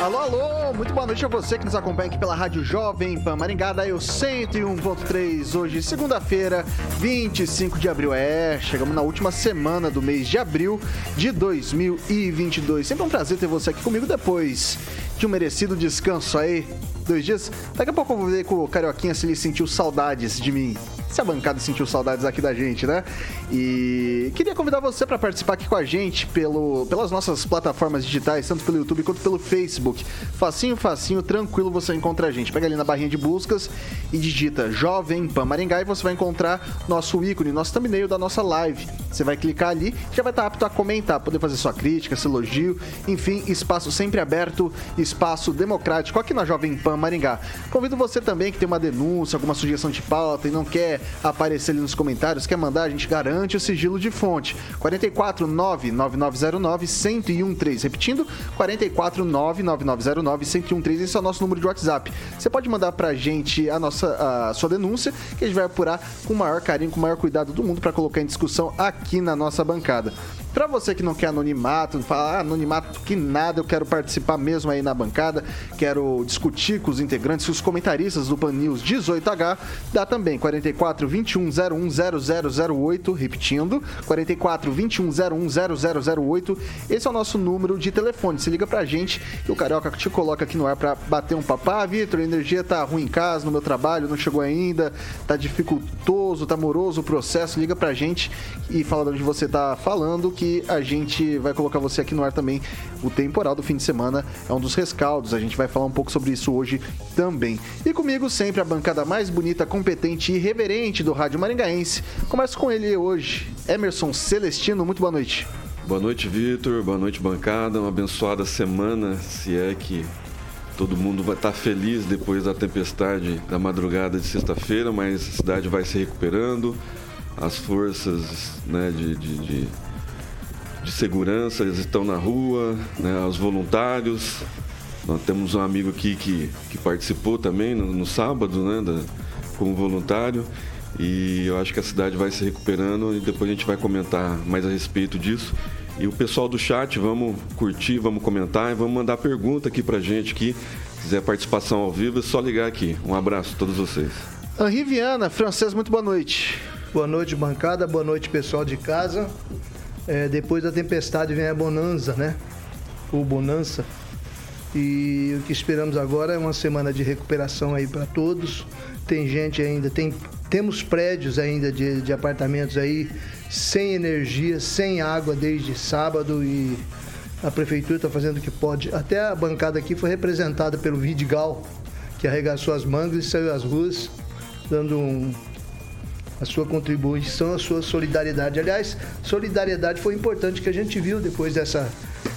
Alô, alô, muito boa noite a você que nos acompanha aqui pela Rádio Jovem Pan Maringá, daí o 101.3, hoje, segunda-feira, 25 de abril. É, chegamos na última semana do mês de abril de 2022. Sempre um prazer ter você aqui comigo depois de um merecido descanso aí, dois dias. Daqui a pouco eu vou ver com o Carioquinha se ele sentiu saudades de mim se a bancada sentiu saudades aqui da gente, né? E queria convidar você para participar aqui com a gente pelo, pelas nossas plataformas digitais, tanto pelo YouTube quanto pelo Facebook. Facinho, facinho, tranquilo você encontra a gente. Pega ali na barrinha de buscas e digita Jovem Pan Maringá e você vai encontrar nosso ícone, nosso thumbnail da nossa live. Você vai clicar ali, já vai estar apto a comentar, poder fazer sua crítica, seu elogio, enfim, espaço sempre aberto, espaço democrático aqui na Jovem Pan Maringá. Convido você também que tem uma denúncia, alguma sugestão de pauta e não quer aparecer ali nos comentários, quer mandar, a gente garante o sigilo de fonte. 44 99909 1013. Repetindo, 44 99909 1013. Esse é o nosso número de WhatsApp. Você pode mandar pra gente a nossa a sua denúncia, que a gente vai apurar com o maior carinho, com o maior cuidado do mundo para colocar em discussão aqui na nossa bancada. Para você que não quer anonimato, fala ah, anonimato que nada, eu quero participar mesmo aí na bancada, quero discutir com os integrantes, com os comentaristas do Pan News 18H, dá também 44 21 01 0008, repetindo, 44 21 01 0008. Esse é o nosso número de telefone. Se liga pra gente e o Carioca te coloca aqui no ar para bater um papo. Ah, Vitor, a energia tá ruim em casa, no meu trabalho, não chegou ainda, tá dificultoso, tá moroso o processo. Liga pra gente e fala de onde você tá falando que a gente vai colocar você aqui no ar também. O temporal do fim de semana é um dos rescaldos. A gente vai falar um pouco sobre isso hoje também. E comigo sempre a bancada mais bonita, competente e reverente do Rádio Maringaense. Começo com ele hoje, Emerson Celestino. Muito boa noite. Boa noite, Vitor. Boa noite, bancada. Uma abençoada semana, se é que todo mundo vai estar feliz depois da tempestade da madrugada de sexta-feira, mas a cidade vai se recuperando. As forças né, de, de, de de segurança, eles estão na rua, né, os voluntários. Nós temos um amigo aqui que, que participou também no, no sábado, né, da, como voluntário. E eu acho que a cidade vai se recuperando e depois a gente vai comentar mais a respeito disso. E o pessoal do chat, vamos curtir, vamos comentar e vamos mandar pergunta aqui pra gente aqui. Se quiser participação ao vivo, é só ligar aqui. Um abraço a todos vocês. Henri Viana, francês, muito boa noite. Boa noite, bancada. Boa noite, pessoal de casa. É, depois da tempestade vem a bonança, né? Ou bonança. E o que esperamos agora é uma semana de recuperação aí para todos. Tem gente ainda, tem, temos prédios ainda de, de apartamentos aí sem energia, sem água desde sábado e a prefeitura está fazendo o que pode. Até a bancada aqui foi representada pelo Vidigal, que arregaçou as mangas e saiu às ruas, dando um, a sua contribuição, a sua solidariedade. Aliás, solidariedade foi importante que a gente viu depois dessa,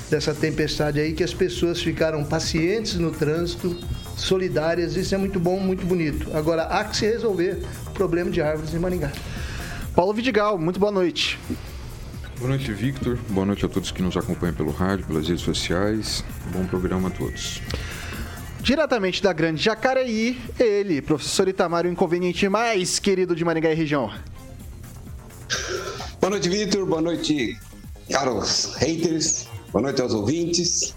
dessa tempestade aí, que as pessoas ficaram pacientes no trânsito, solidárias. Isso é muito bom, muito bonito. Agora, há que se resolver o problema de árvores em Maringá. Paulo Vidigal, muito boa noite. Boa noite, Victor. Boa noite a todos que nos acompanham pelo rádio, pelas redes sociais. Bom programa a todos. Diretamente da grande Jacareí, ele, professor Itamar, o inconveniente mais querido de Maringá e região. Boa noite, Vitor. Boa noite, caros haters. Boa noite aos ouvintes.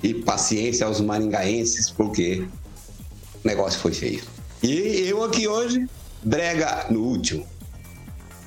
E paciência aos maringaenses, porque o negócio foi feio. E eu aqui hoje, brega no último.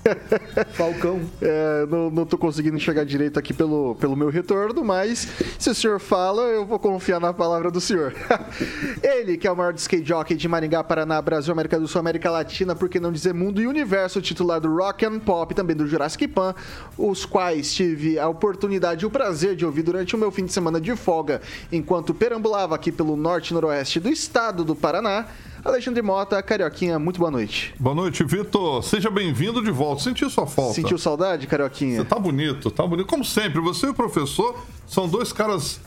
Falcão. É, não, não tô conseguindo enxergar direito aqui pelo, pelo meu retorno, mas se o senhor fala, eu vou confiar na palavra do senhor. Ele, que é o maior skate jockey de Maringá, Paraná, Brasil, América do Sul, América Latina, por que não dizer mundo e universo, titular do Rock and Pop, também do Jurassic Pan, os quais tive a oportunidade e o prazer de ouvir durante o meu fim de semana de folga, enquanto perambulava aqui pelo norte e noroeste do estado do Paraná. Alexandre Mota, Carioquinha, muito boa noite. Boa noite, Vitor. Seja bem-vindo de volta. Sentiu sua falta. Sentiu saudade, Carioquinha? Você tá bonito, tá bonito. Como sempre, você e o professor são dois caras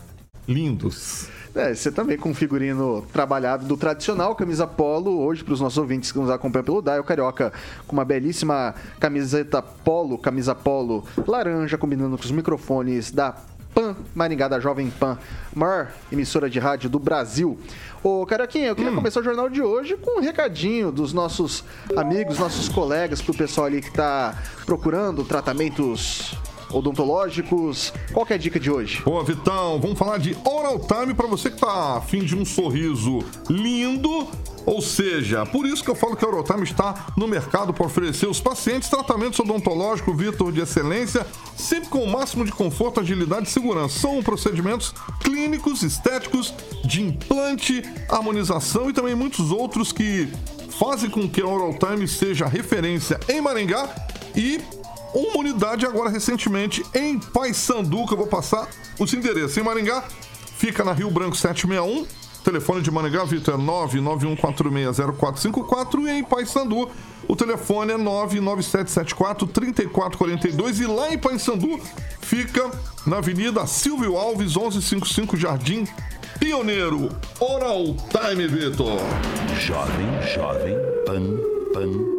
lindos. É, você também com um figurino trabalhado do tradicional, camisa polo, hoje para os nossos ouvintes que nos acompanham pelo Dial Carioca, com uma belíssima camiseta polo, camisa polo laranja, combinando com os microfones da Pan Maringá, da Jovem Pan, maior emissora de rádio do Brasil. Ô, Carioquinha, eu queria hum. começar o jornal de hoje com um recadinho dos nossos amigos, nossos colegas, pro pessoal ali que tá procurando tratamentos odontológicos. Qual é a dica de hoje? Boa, Vitão. Vamos falar de Oral Time para você que tá afim de um sorriso lindo. Ou seja, por isso que eu falo que a Time está no mercado para oferecer aos pacientes tratamentos odontológicos Vitor de excelência, sempre com o máximo de conforto, agilidade e segurança. São procedimentos clínicos, estéticos, de implante, harmonização e também muitos outros que fazem com que a Oral Time seja referência em Maringá e uma unidade agora recentemente em Paysandu, que eu vou passar os endereços. Em Maringá, fica na Rio Branco 761. Telefone de Maringá, Vitor, é 991460454 e em Paysandu o telefone é 99774-3442 e lá em Paysandu fica na Avenida Silvio Alves, 1155 Jardim Pioneiro. Oral Time, Vitor. Jovem, jovem, pan, pan,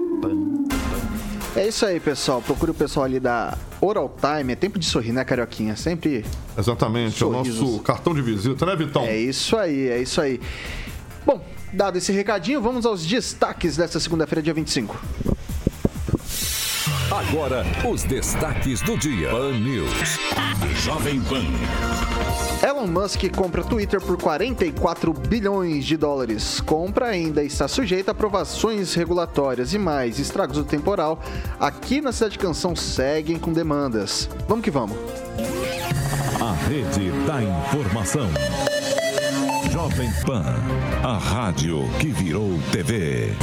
é isso aí, pessoal. Procure o pessoal ali da Oral Time. É tempo de sorrir, né, Carioquinha? Sempre. Exatamente, sorrisos. é o nosso cartão de visita, né, Vitão? É isso aí, é isso aí. Bom, dado esse recadinho, vamos aos destaques desta segunda-feira, dia 25. Agora, os destaques do dia. Pan News. Jovem Pan. Elon Musk compra Twitter por 44 bilhões de dólares. Compra ainda está sujeita a aprovações regulatórias e mais estragos do temporal. Aqui na Cidade Canção seguem com demandas. Vamos que vamos. A rede da informação. Jovem Pan, a rádio que virou TV.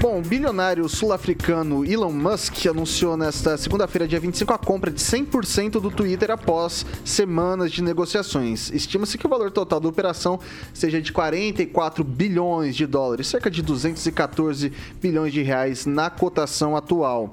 Bom, o bilionário sul-africano Elon Musk anunciou nesta segunda-feira, dia 25, a compra de 100% do Twitter após semanas de negociações. Estima-se que o valor total da operação seja de 44 bilhões de dólares, cerca de 214 bilhões de reais na cotação atual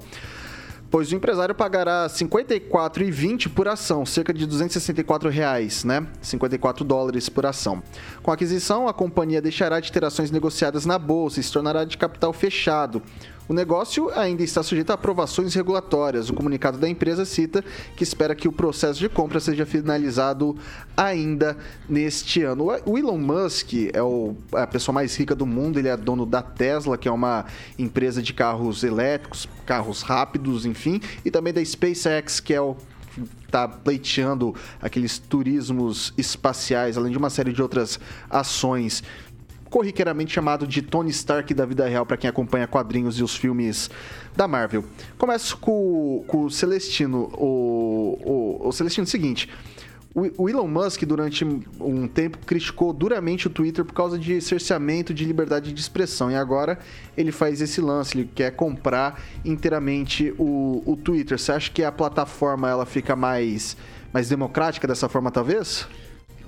pois o empresário pagará R$ 54,20 por ação, cerca de 264 reais, né? 54 dólares por ação. Com a aquisição, a companhia deixará de ter ações negociadas na bolsa e se tornará de capital fechado. O negócio ainda está sujeito a aprovações regulatórias. O comunicado da empresa cita que espera que o processo de compra seja finalizado ainda neste ano. O Elon Musk é o, a pessoa mais rica do mundo, ele é dono da Tesla, que é uma empresa de carros elétricos, carros rápidos, enfim, e também da SpaceX, que é o está pleiteando aqueles turismos espaciais, além de uma série de outras ações corriqueiramente chamado de Tony Stark da vida real para quem acompanha quadrinhos e os filmes da Marvel. Começo com, com o Celestino. O, o, o Celestino, é o seguinte. O Elon Musk, durante um tempo, criticou duramente o Twitter por causa de cerceamento de liberdade de expressão. E agora ele faz esse lance, ele quer comprar inteiramente o, o Twitter. Você acha que a plataforma ela fica mais, mais democrática dessa forma, talvez?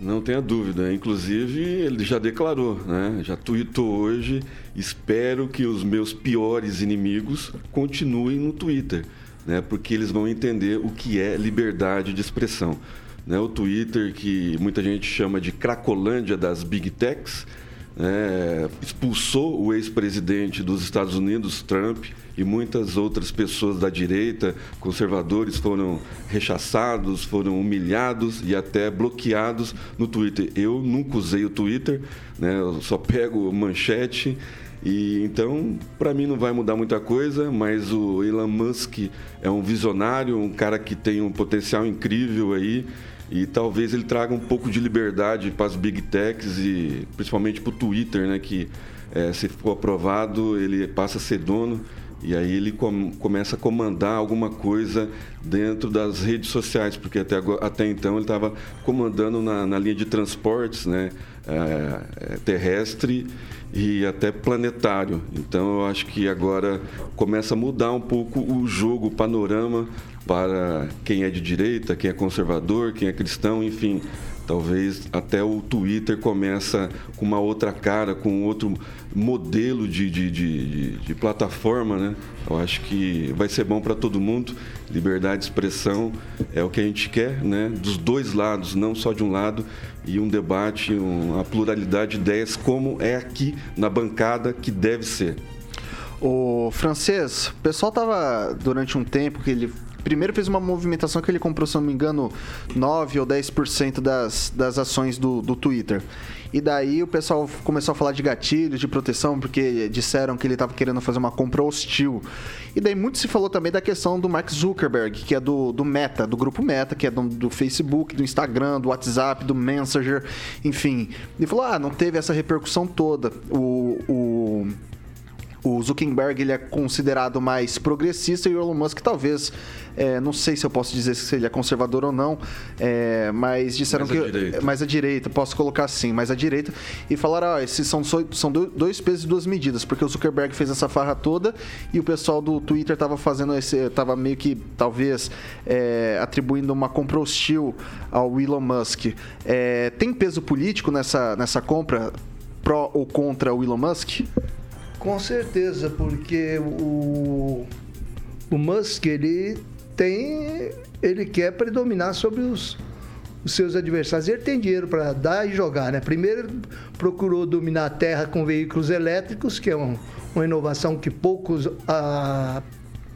Não tenha dúvida. Inclusive, ele já declarou, né? já tweetou hoje: espero que os meus piores inimigos continuem no Twitter, né? porque eles vão entender o que é liberdade de expressão. Né? O Twitter, que muita gente chama de Cracolândia das Big Techs, né? expulsou o ex-presidente dos Estados Unidos, Trump, e muitas outras pessoas da direita, conservadores, foram rechaçados, foram humilhados e até bloqueados no Twitter. Eu nunca usei o Twitter, né? eu só pego manchete. E então, para mim não vai mudar muita coisa, mas o Elon Musk é um visionário, um cara que tem um potencial incrível aí e talvez ele traga um pouco de liberdade para as big techs e principalmente para o Twitter, né, que é, se for aprovado ele passa a ser dono E aí ele com, começa a comandar alguma coisa dentro das redes sociais, porque até, até então ele estava comandando na, na, linha de transportes né, é, terrestre e até planetário. Então eu acho que agora começa a mudar um pouco o jogo, o panorama para quem é de direita, quem é conservador, quem é cristão, enfim. Talvez até o Twitter começa com uma outra cara, com outro modelo de, de, de, de plataforma, né? Eu acho que vai ser bom para todo mundo. Liberdade de expressão é o que a gente quer, né? Dos dois lados, não só de um lado. E um debate, uma pluralidade de ideias, como é aqui na bancada que deve ser. O francês, o pessoal tava durante um tempo que ele primeiro fez uma movimentação que ele comprou, se não me engano, 9 ou 10% das, das ações do, do Twitter. E daí o pessoal começou a falar de gatilhos, de proteção, porque disseram que ele estava querendo fazer uma compra hostil. E daí muito se falou também da questão do Mark Zuckerberg, que é do, do Meta, do grupo Meta, que é do, do Facebook, do Instagram, do WhatsApp, do Messenger, enfim. Ele falou, ah, não teve essa repercussão toda. O, o o Zuckerberg ele é considerado mais progressista e o Elon Musk talvez, é, não sei se eu posso dizer se ele é conservador ou não, é, mas disseram mais que direita. mais a direita, posso colocar assim, mais a direita e falaram, ah, esses são são dois pesos e duas medidas, porque o Zuckerberg fez essa farra toda e o pessoal do Twitter estava fazendo esse, tava meio que talvez é, atribuindo uma compra hostil ao Elon Musk. É, tem peso político nessa nessa compra pró ou contra o Elon Musk? Com certeza, porque o, o Musk ele tem, ele quer predominar sobre os, os seus adversários. Ele tem dinheiro para dar e jogar, né? Primeiro procurou dominar a Terra com veículos elétricos, que é um, uma inovação que poucos, ah,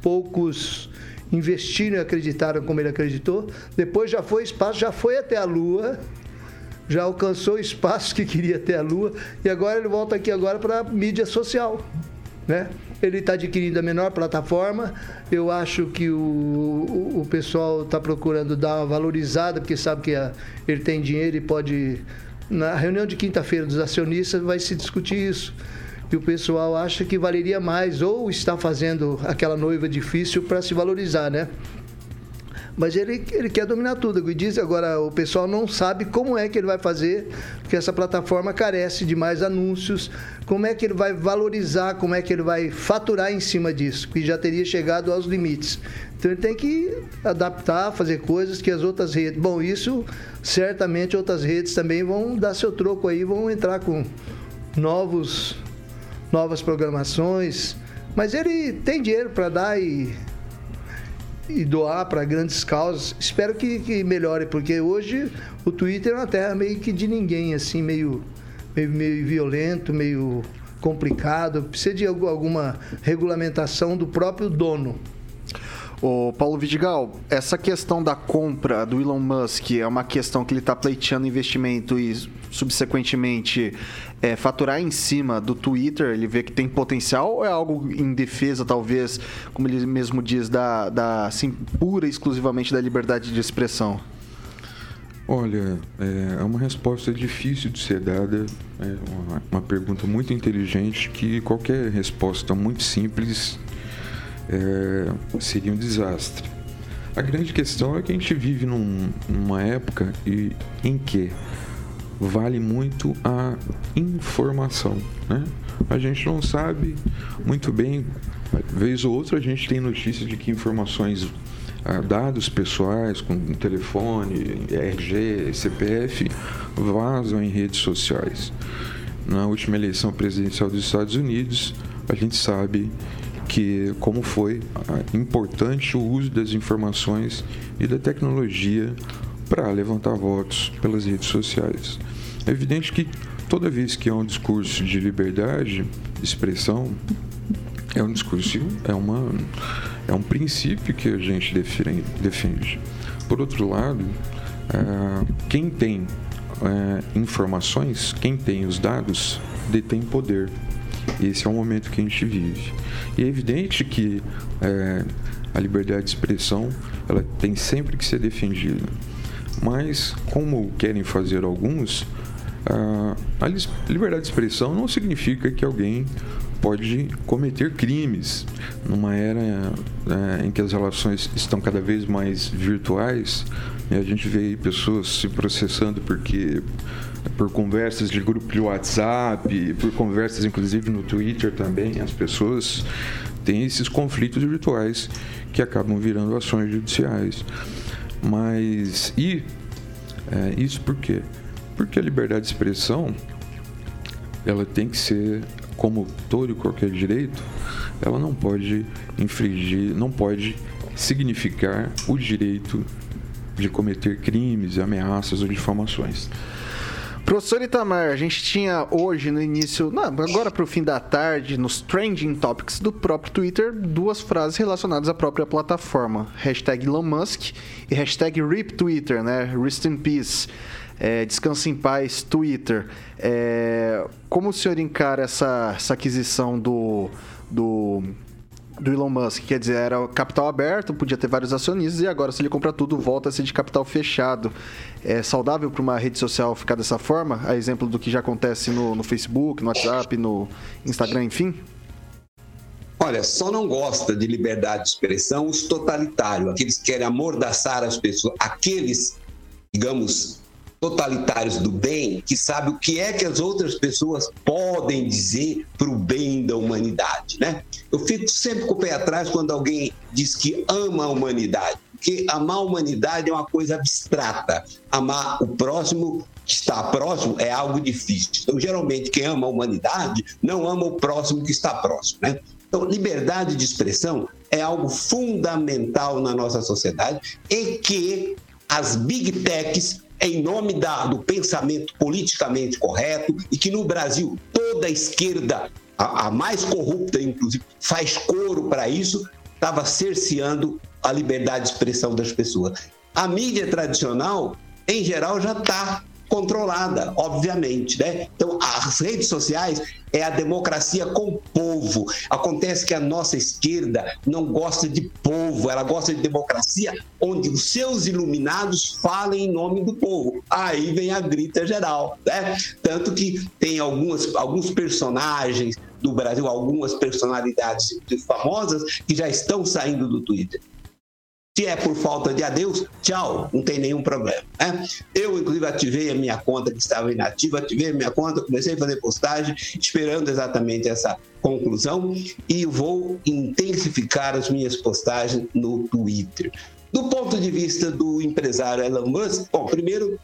poucos investiram e acreditaram como ele acreditou. Depois já foi espaço, já foi até a Lua já alcançou o espaço que queria ter a Lua e agora ele volta aqui agora para mídia social, né? Ele está adquirindo a menor plataforma. Eu acho que o, o, o pessoal está procurando dar uma valorizada, porque sabe que a, ele tem dinheiro e pode. Na reunião de quinta-feira dos acionistas vai se discutir isso. E o pessoal acha que valeria mais, ou está fazendo aquela noiva difícil para se valorizar, né? Mas ele, ele quer dominar tudo. E diz agora, o pessoal não sabe como é que ele vai fazer, porque essa plataforma carece de mais anúncios, como é que ele vai valorizar, como é que ele vai faturar em cima disso, que já teria chegado aos limites. Então ele tem que adaptar, fazer coisas que as outras redes. Bom, isso certamente outras redes também vão dar seu troco aí, vão entrar com novos novas programações, mas ele tem dinheiro para dar e e doar para grandes causas. Espero que, que, melhore, porque hoje o Twitter é uma terra meio que de ninguém, assim, meio, meio, meio violento, meio complicado. Precisa de alguma regulamentação do próprio dono. O Paulo Vidigal, essa questão da compra do Elon Musk é uma questão que ele está pleiteando investimento e, subsequentemente, é, faturar em cima do Twitter, ele vê que tem potencial ou é algo em defesa, talvez, como ele mesmo diz, da, da assim, pura e exclusivamente da liberdade de expressão? Olha, é, é uma resposta difícil de ser dada, é uma, uma pergunta muito inteligente que qualquer resposta muito simples é, seria um desastre. A grande questão é que a gente vive num, numa época e, em que vale muito a informação. Né? A gente não sabe muito bem, vez ou outra a gente tem notícia de que informações, ah, dados pessoais, com telefone, RG, CPF, vazam em redes sociais. Na última eleição presidencial dos Estados Unidos, a gente sabe que como foi importante o uso das informações e da tecnologia para levantar votos pelas redes sociais. É evidente que toda vez que há um discurso de liberdade de expressão, é um discurso, é, uma, é um princípio que a gente defende. Por outro lado, é, quem tem é, informações, quem tem os dados, detém poder. Esse é o momento que a gente vive. E é evidente que é, a liberdade de expressão ela tem sempre que ser defendida. Mas, como querem fazer alguns, a liberdade de expressão não significa que alguém pode cometer crimes. Numa era é, em que as relações estão cada vez mais virtuais, a gente vê pessoas se processando porque por conversas de grupo de WhatsApp, por conversas inclusive no Twitter também, as pessoas têm esses conflitos virtuais que acabam virando ações judiciais. Mas e é, isso por quê? Porque a liberdade de expressão ela tem que ser como todo e qualquer direito, ela não pode infringir, não pode significar o direito de cometer crimes, ameaças ou difamações. Professor Itamar, a gente tinha hoje no início, não, agora para o fim da tarde, nos trending topics do próprio Twitter, duas frases relacionadas à própria plataforma. Hashtag Elon Musk e hashtag RIP Twitter, né? Rest in Peace. É, descanse em paz, Twitter. É, como o senhor encara essa, essa aquisição do, do do Elon Musk. Quer dizer, era capital aberto, podia ter vários acionistas e agora, se ele compra tudo, volta a ser de capital fechado. É saudável para uma rede social ficar dessa forma? A exemplo do que já acontece no, no Facebook, no WhatsApp, no Instagram, enfim? Olha, só não gosta de liberdade de expressão os totalitários, aqueles que querem amordaçar as pessoas, aqueles, digamos, totalitários do bem que sabe o que é que as outras pessoas podem dizer para o bem da humanidade, né? Eu fico sempre com o pé atrás quando alguém diz que ama a humanidade, porque amar a humanidade é uma coisa abstrata. Amar o próximo que está próximo é algo difícil. Então, geralmente, quem ama a humanidade não ama o próximo que está próximo, né? Então, liberdade de expressão é algo fundamental na nossa sociedade e que as big techs em nome da, do pensamento politicamente correto e que no Brasil toda a esquerda, a, a mais corrupta inclusive, faz coro para isso, estava cerceando a liberdade de expressão das pessoas. A mídia tradicional, em geral, já está controlada, obviamente, né? Então, as redes sociais é a democracia com o povo. Acontece que a nossa esquerda não gosta de povo, ela gosta de democracia onde os seus iluminados falem em nome do povo. Aí vem a grita geral, né? Tanto que tem algumas, alguns personagens do Brasil, algumas personalidades famosas que já estão saindo do Twitter. Se é por falta de adeus, tchau, não tem nenhum problema. Né? Eu, inclusive, ativei a minha conta que estava inativa, ativei a minha conta, comecei a fazer postagem, esperando exatamente essa conclusão e vou intensificar as minhas postagens no Twitter. Do ponto de vista do empresário Elon Musk, bom, primeiro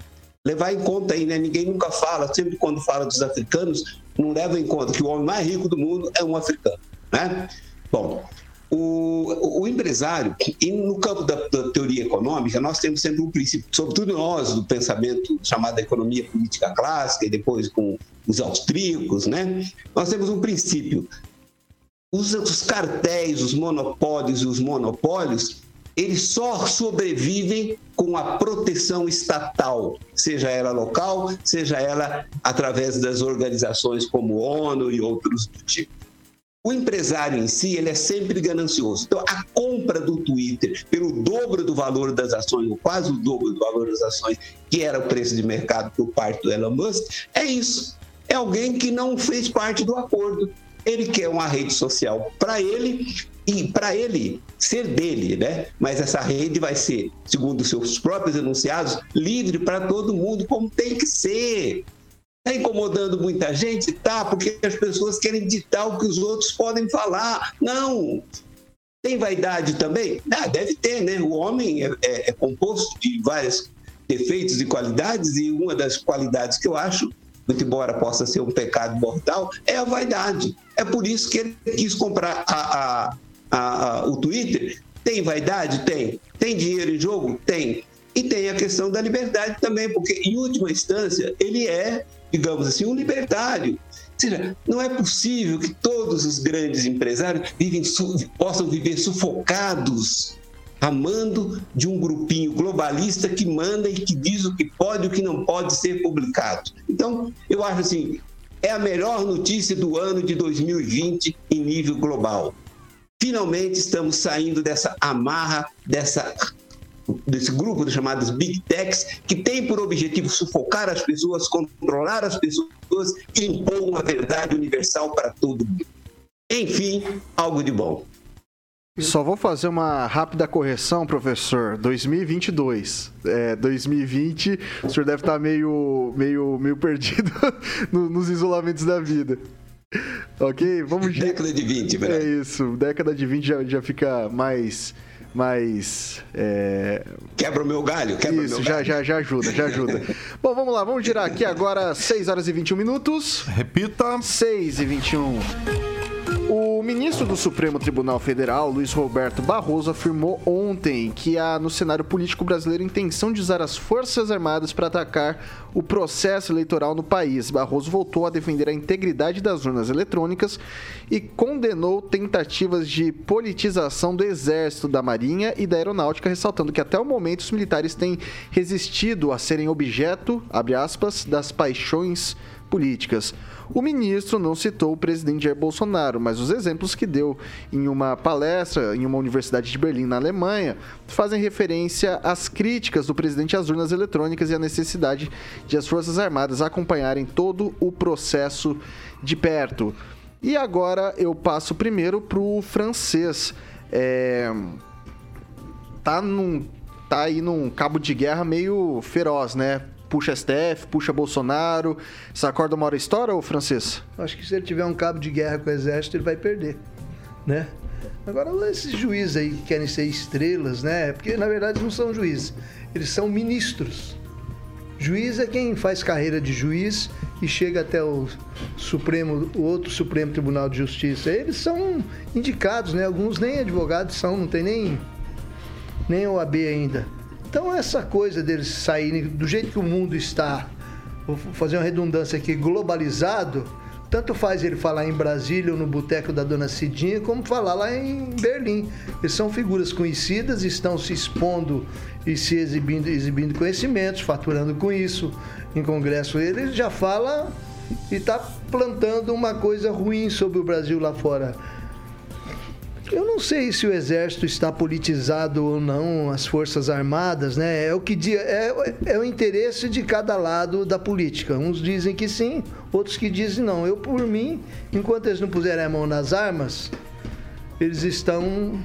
levar em conta aí, né? Ninguém nunca fala, sempre quando fala dos africanos, não leva em conta que o homem mais rico do mundo é um africano, né? Bom, o, o, empresário, e no campo da, da, teoria econômica, nós temos sempre um princípio, sobretudo nós, do pensamento chamado economia política clássica, e depois com os austríacos, né? nós temos um princípio. Os, os cartéis, os monopólios e os monopólios, eles só sobrevivem com a proteção estatal, seja ela local, seja ela através das organizações como ONU e outros do tipo. O empresário em si, ele é sempre ganancioso. Então, a compra do Twitter pelo dobro do valor das ações, ou quase o dobro do valor das ações, que era o preço de mercado por parte do Elon Musk, é isso. É alguém que não fez parte do acordo. Ele quer uma rede social para ele e para ele ser dele, né? Mas essa rede vai ser, segundo seus próprios enunciados, livre para todo mundo, como tem que ser. Está incomodando muita gente? Tá, porque as pessoas querem ditar o que os outros podem falar. Não! Tem vaidade também? Ah, deve ter, né? O homem é, é, é composto de vários defeitos e qualidades, e uma das qualidades que eu acho, muito embora possa ser um pecado mortal, é a vaidade. É por isso que ele quis comprar a, a, a, o Twitter. Tem vaidade? Tem. Tem dinheiro em jogo? Tem. E tem a questão da liberdade também, porque, em última instância, ele é digamos assim, um libertário. Ou seja, não é possível que todos os grandes empresários vivem, possam viver sufocados, amando de um grupinho globalista que manda e que diz o que pode e o que não pode ser publicado. Então, eu acho assim, é a melhor notícia do ano de 2020 em nível global. Finalmente estamos saindo dessa amarra, dessa desse grupo de chamadas Big Techs, que tem por objetivo sufocar as pessoas, controlar as pessoas e impor uma verdade universal para todo mundo. Enfim, algo de bom. Só vou fazer uma rápida correção, professor. 2022. É, 2020, o senhor deve estar meio, meio, meio perdido nos isolamentos da vida. Ok? Vamos Década de 20, velho. É isso. Década de 20 já, já fica mais. Mais é... Quebra o meu galho, quebra Isso, o meu já, galho. já, já ajuda, já ajuda. Bom, vamos lá, vamos girar aqui agora 6 horas e 21 minutos. Repita. 6 e 21. O ministro do Supremo Tribunal Federal, Luiz Roberto Barroso, afirmou ontem que há no cenário político brasileiro intenção de usar as Forças Armadas para atacar o processo eleitoral no país. Barroso voltou a defender a integridade das urnas eletrônicas e condenou tentativas de politização do Exército, da Marinha e da Aeronáutica, ressaltando que até o momento os militares têm resistido a serem objeto, abre aspas, das paixões políticas. O ministro não citou o presidente Jair Bolsonaro, mas os exemplos que deu em uma palestra em uma universidade de Berlim, na Alemanha, fazem referência às críticas do presidente às urnas eletrônicas e à necessidade de as Forças Armadas acompanharem todo o processo de perto. E agora eu passo primeiro para o francês. É... Tá, num... tá aí num cabo de guerra meio feroz, né? Puxa STF, puxa Bolsonaro. Essa acorda uma hora história, ou francês? Acho que se ele tiver um cabo de guerra com o exército, ele vai perder, né? Agora, esses juízes aí que querem ser estrelas, né? Porque, na verdade, não são juízes. Eles são ministros. Juiz é quem faz carreira de juiz e chega até o Supremo, o outro Supremo Tribunal de Justiça. Eles são indicados, né? Alguns nem advogados são, não tem nem, nem OAB ainda. Então, essa coisa deles saírem do jeito que o mundo está, vou fazer uma redundância aqui, globalizado, tanto faz ele falar em Brasília ou no boteco da dona Cidinha, como falar lá em Berlim. Eles são figuras conhecidas, estão se expondo e se exibindo, exibindo conhecimentos, faturando com isso. Em congresso ele já fala e está plantando uma coisa ruim sobre o Brasil lá fora. Eu não sei se o exército está politizado ou não, as forças armadas, né? É o que é, é o interesse de cada lado da política. Uns dizem que sim, outros que dizem não. Eu, por mim, enquanto eles não puserem a mão nas armas, eles estão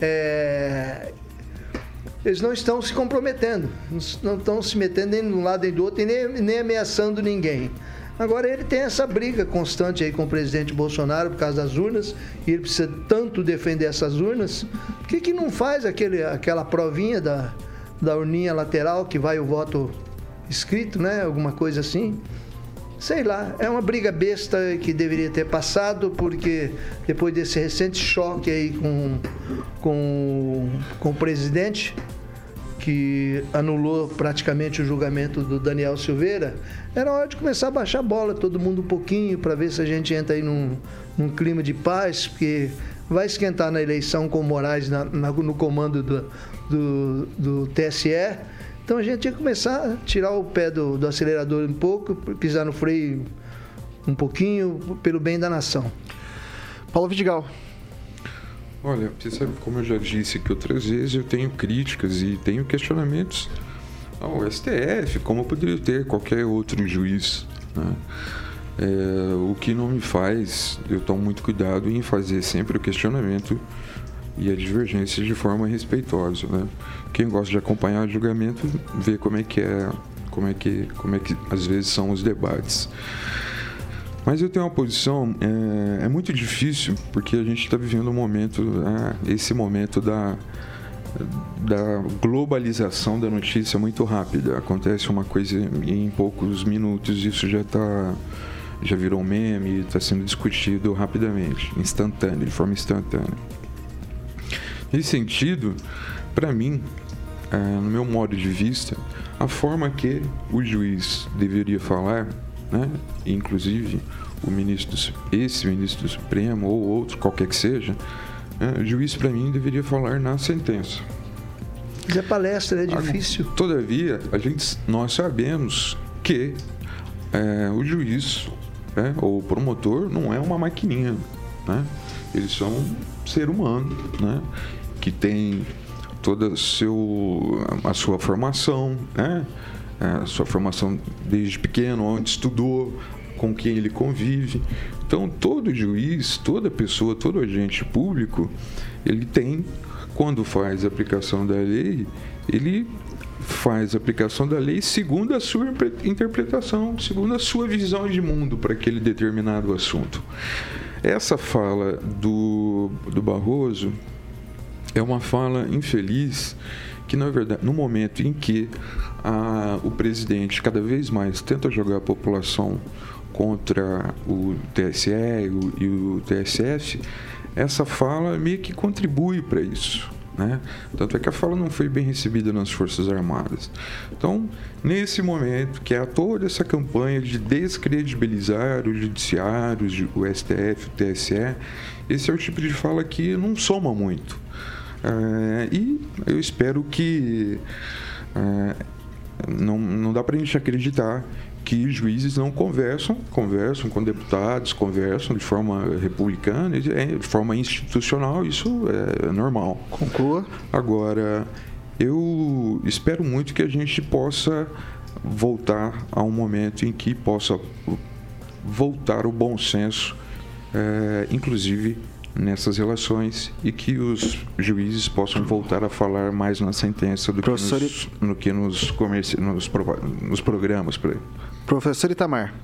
é, eles não estão se comprometendo, não estão se metendo nem de um lado nem do outro e nem, nem ameaçando ninguém. Agora ele tem essa briga constante aí com o presidente Bolsonaro por causa das urnas, e ele precisa tanto defender essas urnas. Por que, que não faz aquele, aquela provinha da, da urninha lateral que vai o voto escrito, né? Alguma coisa assim. Sei lá, é uma briga besta que deveria ter passado, porque depois desse recente choque aí com, com, com o presidente, que anulou praticamente o julgamento do Daniel Silveira, era hora de começar a baixar a bola, todo mundo um pouquinho, para ver se a gente entra aí num, num clima de paz, porque vai esquentar na eleição com o Moraes na, na, no comando do, do, do, TSE. Então a gente tinha que começar a tirar o pé do, do acelerador um pouco, pisar no freio um pouquinho, pelo bem da nação. Paulo Vidigal. Olha, você sabe, como eu já disse aqui outras vezes, eu tenho críticas e tenho questionamentos ao STF, como poderia ter qualquer outro juiz. Né? É, o que não me faz eu tomo muito cuidado em fazer sempre o questionamento e a divergência de forma respeitosa. Né? Quem gosta de acompanhar o julgamento vê como é que é, como é que, como é que às vezes são os debates. Mas eu tenho uma posição, é, é muito difícil, porque a gente está vivendo um momento, né, esse momento da, da globalização da notícia muito rápida. Acontece uma coisa em poucos minutos, isso já está já virou meme, está sendo discutido rapidamente, instantâneo, de forma instantânea. Nesse sentido, para mim, é, no meu modo de vista, a forma que o juiz deveria falar né? Inclusive o ministro, esse ministro do Supremo ou outro, qualquer que seja, né? o juiz para mim deveria falar na sentença. Mas a palestra é difícil. Todavia, a gente, nós sabemos que é, o juiz né, ou o promotor não é uma maquininha, né? Eles são um ser humano, né? Que tem toda seu, a sua formação, né? A sua formação desde pequeno, onde estudou, com quem ele convive. Então, todo juiz, toda pessoa, todo agente público, ele tem, quando faz aplicação da lei, ele faz aplicação da lei segundo a sua interpretação, segundo a sua visão de mundo para aquele determinado assunto. Essa fala do, do Barroso é uma fala infeliz que, na verdade, no momento em que a, o presidente cada vez mais tenta jogar a população contra o TSE e o, TSF, essa fala meio que contribui para isso. Né? Tanto é que a fala não foi bem recebida nas Forças Armadas. Então, nesse momento, que há toda essa campanha de descredibilizar o Judiciário, o STF, o TSE, esse é o tipo de fala que não soma muito. É, e eu espero que. É, não, não dá para a gente acreditar que juízes não conversam, conversam com deputados, conversam de forma republicana, é, de forma institucional, isso é normal. Conclua. Agora, eu espero muito que a gente possa voltar a um momento em que possa voltar o bom senso, é, inclusive nessas relações e que os juízes possam voltar a falar mais na sentença do Professor... que nos, no que nos, comerci... nos, nos programas. Professor Itamar.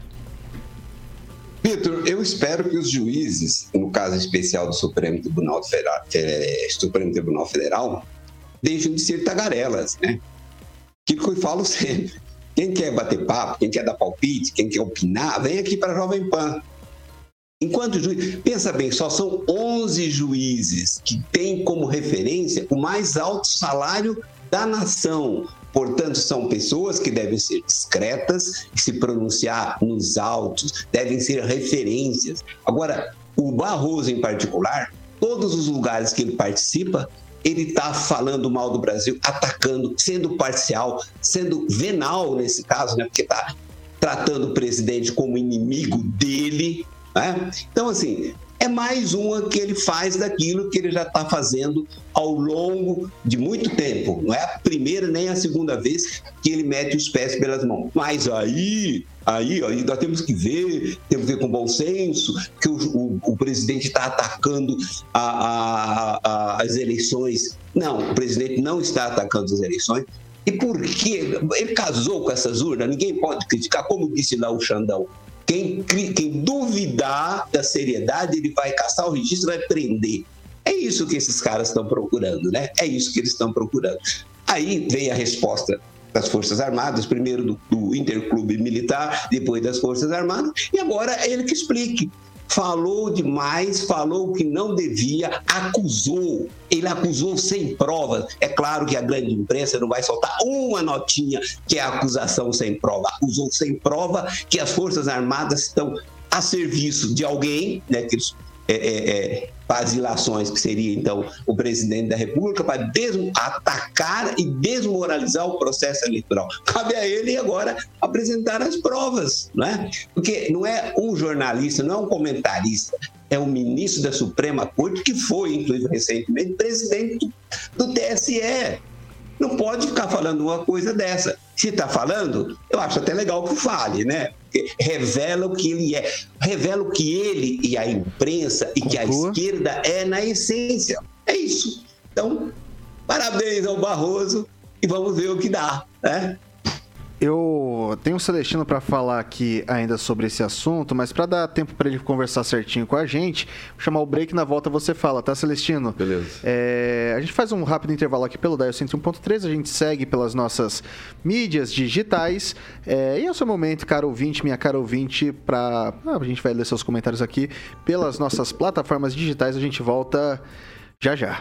Vitor, eu espero que os juízes, no caso especial do Supremo Tribunal Federal, Supremo Tribunal Federal deixem de ser tagarelas, né? Aquilo que eu falo sempre. Quem quer bater papo, quem quer dar palpite, quem quer opinar, vem aqui para a Jovem Pan. Enquanto juiz, pensa bem, só são 11 juízes que têm como referência o mais alto salário da nação. Portanto, são pessoas que devem ser discretas, se pronunciar nos autos, devem ser referências. Agora, o Barroso em particular, todos os lugares que ele participa, ele está falando mal do Brasil, atacando, sendo parcial, sendo venal nesse caso, né? Porque está tratando o presidente como inimigo dele, né? Então, assim, é mais uma que ele faz daquilo que ele já está fazendo ao longo de muito tempo. Não é a primeira nem a segunda vez que ele mete os pés pelas mãos. Mas aí, aí, aí nós temos que ver, temos que ver com bom senso, que o, o, o presidente está atacando a, a, a, as eleições. Não, o presidente não está atacando as eleições. E por quê? Ele casou com essas urnas, ninguém pode criticar, como disse lá o Xandão. Quem, quem duvidar da seriedade, ele vai caçar o registro vai prender. É isso que esses caras estão procurando, né? É isso que eles estão procurando. Aí vem a resposta das Forças Armadas, primeiro do, do Interclube Militar, depois das Forças Armadas, e agora é ele que explique falou demais, falou que não devia, acusou. Ele acusou sem provas. É claro que a grande imprensa não vai soltar uma notinha que é acusação sem prova. Acusou sem prova que as Forças Armadas estão a serviço de alguém, né, que eles é, é, é, vacilações, que seria então o presidente da República, para atacar e desmoralizar o processo eleitoral. Cabe a ele agora apresentar as provas, não é? Porque não é um jornalista, não é um comentarista, é o ministro da Suprema Corte, que foi, inclusive, recentemente, presidente do TSE. Não pode ficar falando uma coisa dessa. Se está falando, eu acho até legal que fale, né? revela o que ele é, revela o que ele e a imprensa e que a esquerda é na essência. É isso. Então, parabéns ao Barroso e vamos ver o que dá, né? Eu tenho o Celestino para falar aqui ainda sobre esse assunto, mas para dar tempo para ele conversar certinho com a gente, vou chamar o break na volta você fala, tá, Celestino? Beleza. É, a gente faz um rápido intervalo aqui pelo Dial 101.3, a gente segue pelas nossas mídias digitais. É, e é o seu momento, caro ouvinte, minha cara ouvinte, para ah, a gente vai ler seus comentários aqui pelas nossas plataformas digitais. A gente volta já já.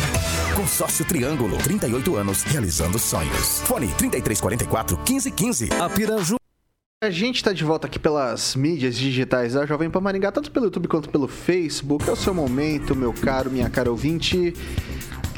Consórcio Triângulo, 38 anos realizando sonhos. Fone 3344 1515. A Piraju. A gente está de volta aqui pelas mídias digitais da Jovem Pan Maringá, tanto pelo YouTube quanto pelo Facebook. É o seu momento, meu caro, minha cara ouvinte.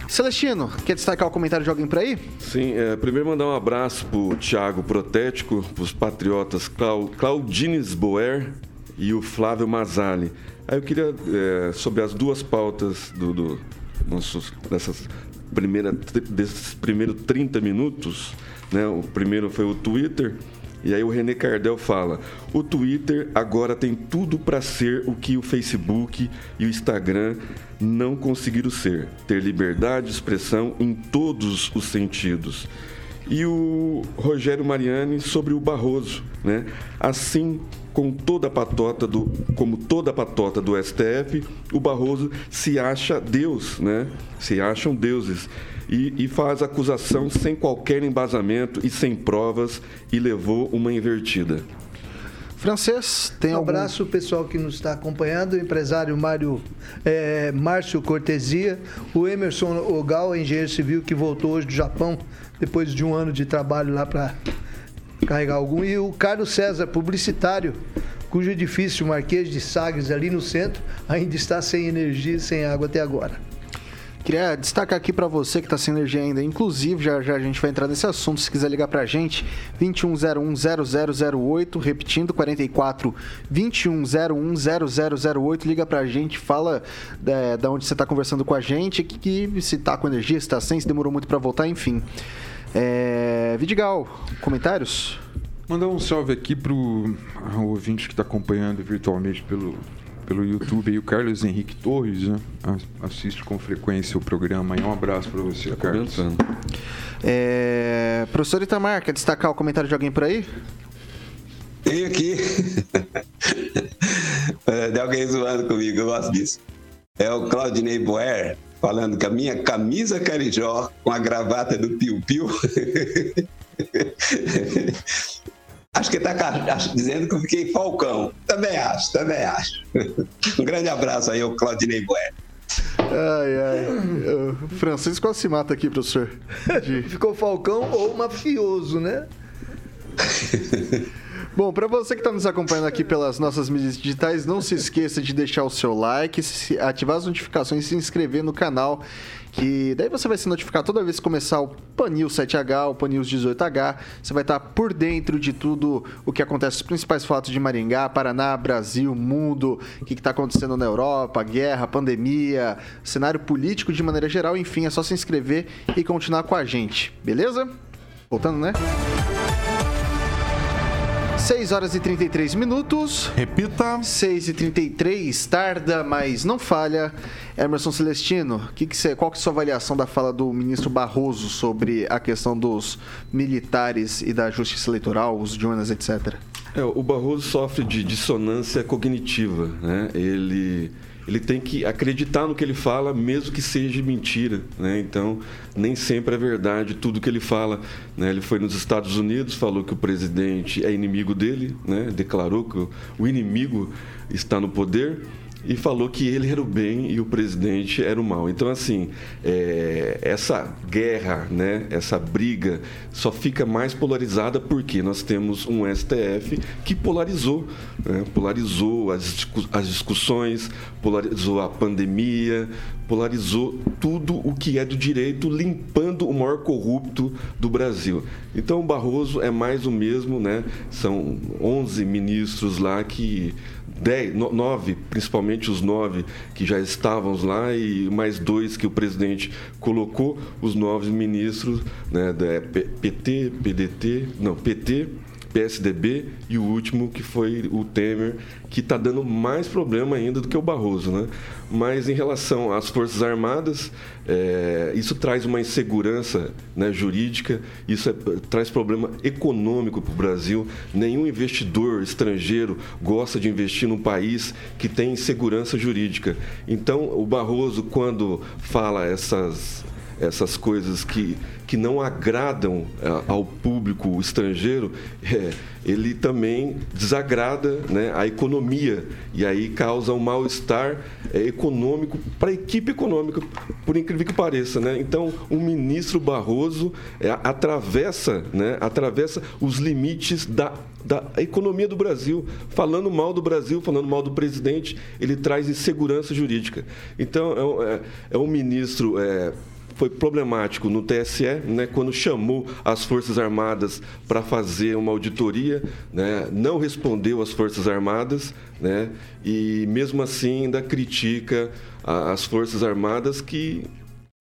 Celestino, quer destacar o comentário de alguém por aí? Sim, é, primeiro mandar um abraço pro Thiago Protético, pros patriotas Clau, Claudines Boer e o Flávio Mazali. Aí eu queria, é, sobre as duas pautas do, do nossos, dessas primeira, desses primeiros 30 minutos, né? O primeiro foi o Twitter e aí o René Cardel fala: o Twitter agora tem tudo para ser o que o Facebook e o Instagram não conseguiram ser, ter liberdade de expressão em todos os sentidos. E o Rogério Mariani sobre o Barroso, né? Assim com toda a patota do, como toda a patota do STF, o Barroso se acha Deus, né? Se acham deuses e, e faz acusação sem qualquer embasamento e sem provas e levou uma invertida. Francês, tem um algum... abraço pessoal que nos está acompanhando, o empresário Mário, é, Márcio Cortesia, o Emerson Ogal, engenheiro civil que voltou hoje do Japão, depois de um ano de trabalho lá para carregar algum, e o Carlos César, publicitário, cujo edifício Marquês de Sagres, ali no centro, ainda está sem energia e sem água até agora. Queria destacar aqui para você que está sem energia ainda, inclusive já já a gente vai entrar nesse assunto, se quiser ligar para a gente, 21010008, repetindo, 44 21010008, liga para a gente, fala é, da onde você está conversando com a gente, que, que se está com energia, se está sem, se demorou muito para voltar, enfim. É, Vidigal, comentários? Mandar um salve aqui pro ouvinte que está acompanhando virtualmente pelo pelo YouTube aí, o Carlos Henrique Torres, né? Assiste com frequência o programa. E um abraço para você, tá Carlos. É... Professor Itamar, quer destacar o comentário de alguém por aí? Tem aqui. É, de alguém zoando comigo, eu gosto disso. É o Claudinei Boer falando que a minha camisa carijó com a gravata do Piu Piu Acho que ele está dizendo que eu fiquei falcão. Também acho, também acho. Um grande abraço aí ao Claudinei Bueno. Ai, ai. Francisco quase se mata aqui, professor. De... Ficou falcão ou mafioso, né? Bom, para você que está nos acompanhando aqui pelas nossas mídias digitais, não se esqueça de deixar o seu like, ativar as notificações e se inscrever no canal que daí você vai se notificar toda vez que começar o Panil 7H, o Panil 18H, você vai estar por dentro de tudo o que acontece, os principais fatos de Maringá, Paraná, Brasil, mundo, o que está acontecendo na Europa, guerra, pandemia, cenário político de maneira geral, enfim, é só se inscrever e continuar com a gente, beleza? Voltando, né? 6 horas e 33 minutos. Repita. 6 e 33, tarda, mas não falha. Emerson Celestino, que que cê, qual que é a sua avaliação da fala do ministro Barroso sobre a questão dos militares e da justiça eleitoral, os Jonas, etc? É, o Barroso sofre de dissonância cognitiva, né? Ele ele tem que acreditar no que ele fala, mesmo que seja mentira. Né? Então, nem sempre é verdade tudo que ele fala. Né? Ele foi nos Estados Unidos, falou que o presidente é inimigo dele, né? declarou que o inimigo está no poder e falou que ele era o bem e o presidente era o mal. Então, assim, é, essa guerra, né, essa briga só fica mais polarizada porque nós temos um STF que polarizou, né, polarizou as, as discussões, polarizou a pandemia, polarizou tudo o que é do direito, limpando o maior corrupto do Brasil. Então, o Barroso é mais o mesmo, né? São 11 ministros lá que dez, nove, principalmente os nove que já estavam lá e mais dois que o presidente colocou, os nove ministros né, da PT, PDT, não, PT, PSDB e o último que foi o Temer, que está dando mais problema ainda do que o Barroso. Né? Mas em relação às Forças Armadas, é, isso traz uma insegurança né, jurídica, isso é, traz problema econômico para o Brasil. Nenhum investidor estrangeiro gosta de investir num país que tem insegurança jurídica. Então, o Barroso, quando fala essas essas coisas que, que não agradam é, ao público estrangeiro, é, ele também desagrada né, a economia e aí causa um mal-estar é, econômico para a equipe econômica, por incrível que pareça. Né? Então, o ministro Barroso é, atravessa, né, atravessa os limites da da economia do Brasil, falando mal do Brasil, falando mal do presidente, ele traz insegurança jurídica. Então, é, é, é um ministro é, foi problemático no TSE, né, quando chamou as Forças Armadas para fazer uma auditoria, né, não respondeu às Forças Armadas, né, e mesmo assim ainda critica as Forças Armadas que,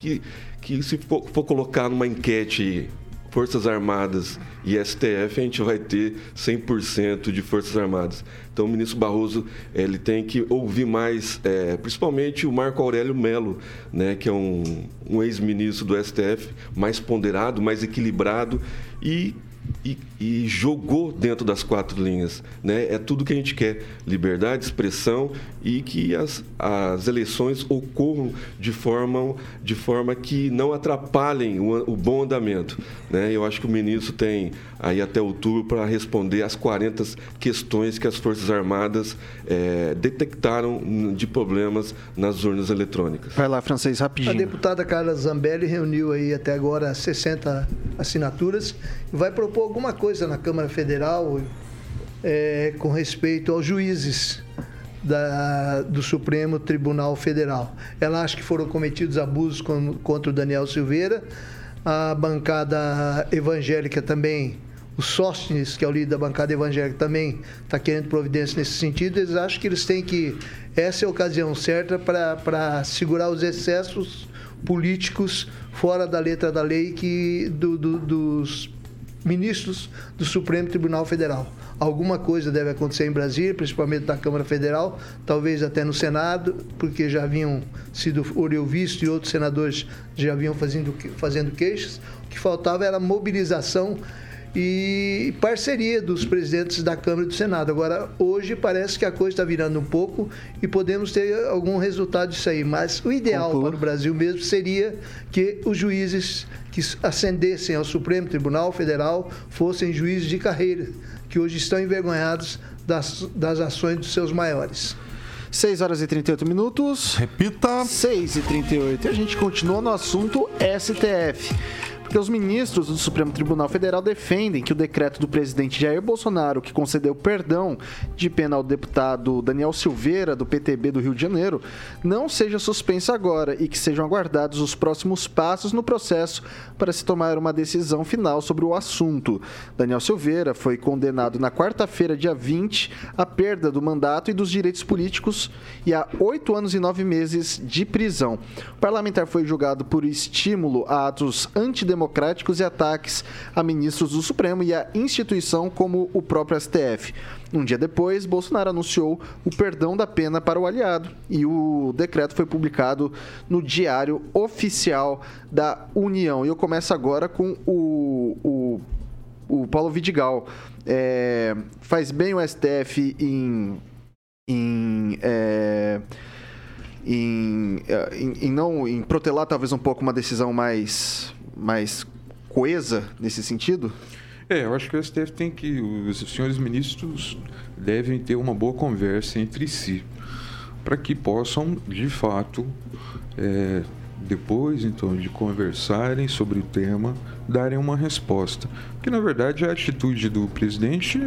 que, que se for, for colocar numa enquete Forças Armadas e STF, a gente vai ter 100% de Forças Armadas. Então, o ministro Barroso ele tem que ouvir mais, é, principalmente o Marco Aurélio Melo, né, que é um, um ex-ministro do STF, mais ponderado, mais equilibrado e e, e, jogou dentro das quatro linhas. Né? É tudo que a gente quer: liberdade, expressão e que as, as eleições ocorram de forma, de forma que não atrapalhem o, o bom andamento. Né? Eu acho que o ministro tem aí até outubro para responder às 40 questões que as Forças Armadas é, detectaram de problemas nas urnas eletrônicas. Vai lá, francês, rapidinho. A deputada Carla Zambelli reuniu aí até agora 60 assinaturas e vai propor alguma coisa na Câmara Federal é, com respeito aos juízes da, do Supremo Tribunal Federal. Ela acha que foram cometidos abusos com, contra o Daniel Silveira. A bancada evangélica também, o Sóstenes, que é o líder da bancada evangélica, também está querendo providência nesse sentido. Eles acham que eles têm que. Essa é a ocasião certa para segurar os excessos políticos fora da letra da lei que do, do, dos ministros do Supremo Tribunal Federal. Alguma coisa deve acontecer em Brasília, principalmente na Câmara Federal, talvez até no Senado, porque já haviam sido Oreu Visto e outros senadores já haviam fazendo, fazendo queixas. O que faltava era mobilização e parceria dos presidentes da Câmara e do Senado. Agora, hoje parece que a coisa está virando um pouco e podemos ter algum resultado disso aí. Mas o ideal Conclua. para o Brasil mesmo seria que os juízes que ascendessem ao Supremo Tribunal Federal fossem juízes de carreira, que hoje estão envergonhados das, das ações dos seus maiores. 6 horas e 38 minutos. Repita. 6 e 38. E a gente continua no assunto STF porque os ministros do Supremo Tribunal Federal defendem que o decreto do presidente Jair Bolsonaro, que concedeu perdão de pena ao deputado Daniel Silveira, do PTB do Rio de Janeiro, não seja suspenso agora e que sejam aguardados os próximos passos no processo para se tomar uma decisão final sobre o assunto. Daniel Silveira foi condenado na quarta-feira, dia 20, à perda do mandato e dos direitos políticos e a oito anos e nove meses de prisão. O parlamentar foi julgado por estímulo a atos antidemocráticos democráticos e ataques a ministros do Supremo e a instituição como o próprio STF. Um dia depois, Bolsonaro anunciou o perdão da pena para o aliado e o decreto foi publicado no Diário Oficial da União. E eu começo agora com o, o, o Paulo Vidigal. É, faz bem o STF em. em é, em, em, em, não em protelar talvez um pouco uma decisão mais mais coesa nesse sentido? É, eu acho que o STF tem que. Os senhores ministros devem ter uma boa conversa entre si, para que possam, de fato, é, depois então de conversarem sobre o tema, darem uma resposta. Porque, na verdade, a atitude do presidente.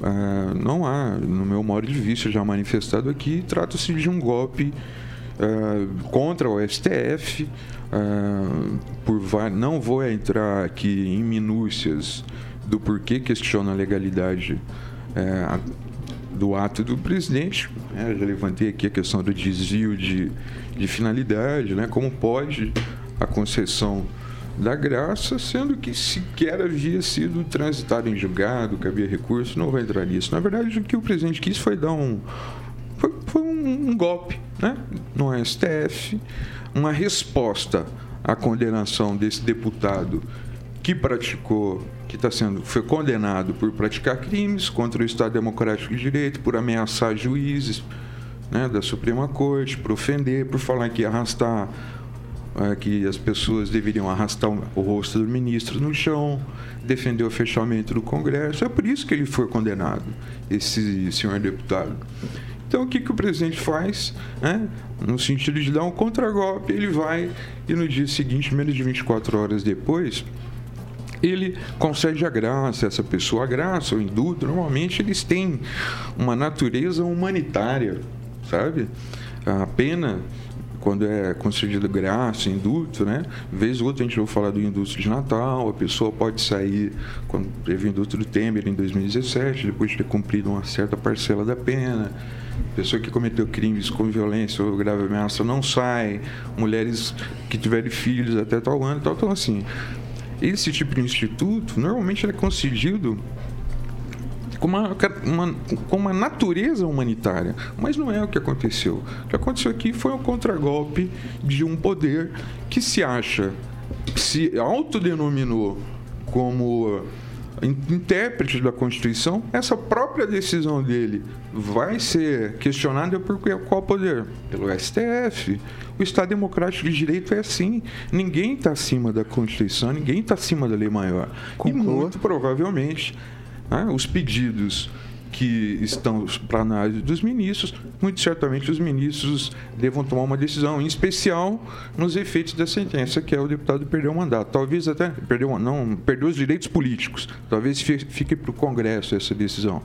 É, não há, no meu modo de vista, já manifestado aqui, trata-se de um golpe é, contra o STF, Uh, por não vou entrar aqui em minúcias do porquê questiona a legalidade uh, do ato do presidente. Né? Já levantei aqui a questão do desvio de, de finalidade, né? como pode a concessão da graça, sendo que sequer havia sido transitado em julgado, que havia recurso, não vou entrar nisso. Na verdade, o que o presidente quis foi dar um. Foi, foi um, um golpe né? no STF uma resposta à condenação desse deputado que praticou, que está sendo, foi condenado por praticar crimes contra o Estado Democrático de Direito, por ameaçar juízes né, da Suprema Corte, por ofender, por falar que arrastar é, que as pessoas deveriam arrastar o rosto do ministro no chão, defender o fechamento do Congresso. É por isso que ele foi condenado, esse senhor deputado. Então, o que, que o presidente faz? Né? No sentido de dar um contragolpe, ele vai e no dia seguinte, menos de 24 horas depois, ele concede a graça essa pessoa. A graça, o indulto, normalmente eles têm uma natureza humanitária, sabe? A pena quando é concedido graça, indulto, né? Vez ou outra a gente vai falar do indulto de Natal, a pessoa pode sair, quando teve o indulto do Temer em 2017, depois de ter cumprido uma certa parcela da pena. Pessoa que cometeu crimes com violência ou grave ameaça não sai, mulheres que tiverem filhos até tal ano, tal, então assim. Esse tipo de instituto normalmente é concedido com uma, uma, com uma natureza humanitária. Mas não é o que aconteceu. O que aconteceu aqui foi um contragolpe de um poder que se acha, se autodenominou como intérprete da Constituição, essa própria decisão dele vai ser questionada por qual poder? Pelo STF. O Estado Democrático de Direito é assim. Ninguém está acima da Constituição, ninguém está acima da lei maior. E muito provavelmente né? Os pedidos que estão para análise dos ministros, muito certamente os ministros devam tomar uma decisão, em especial nos efeitos da sentença, que é o deputado perder o mandato. Talvez até perdeu, não, perdeu os direitos políticos. Talvez fique para o Congresso essa decisão.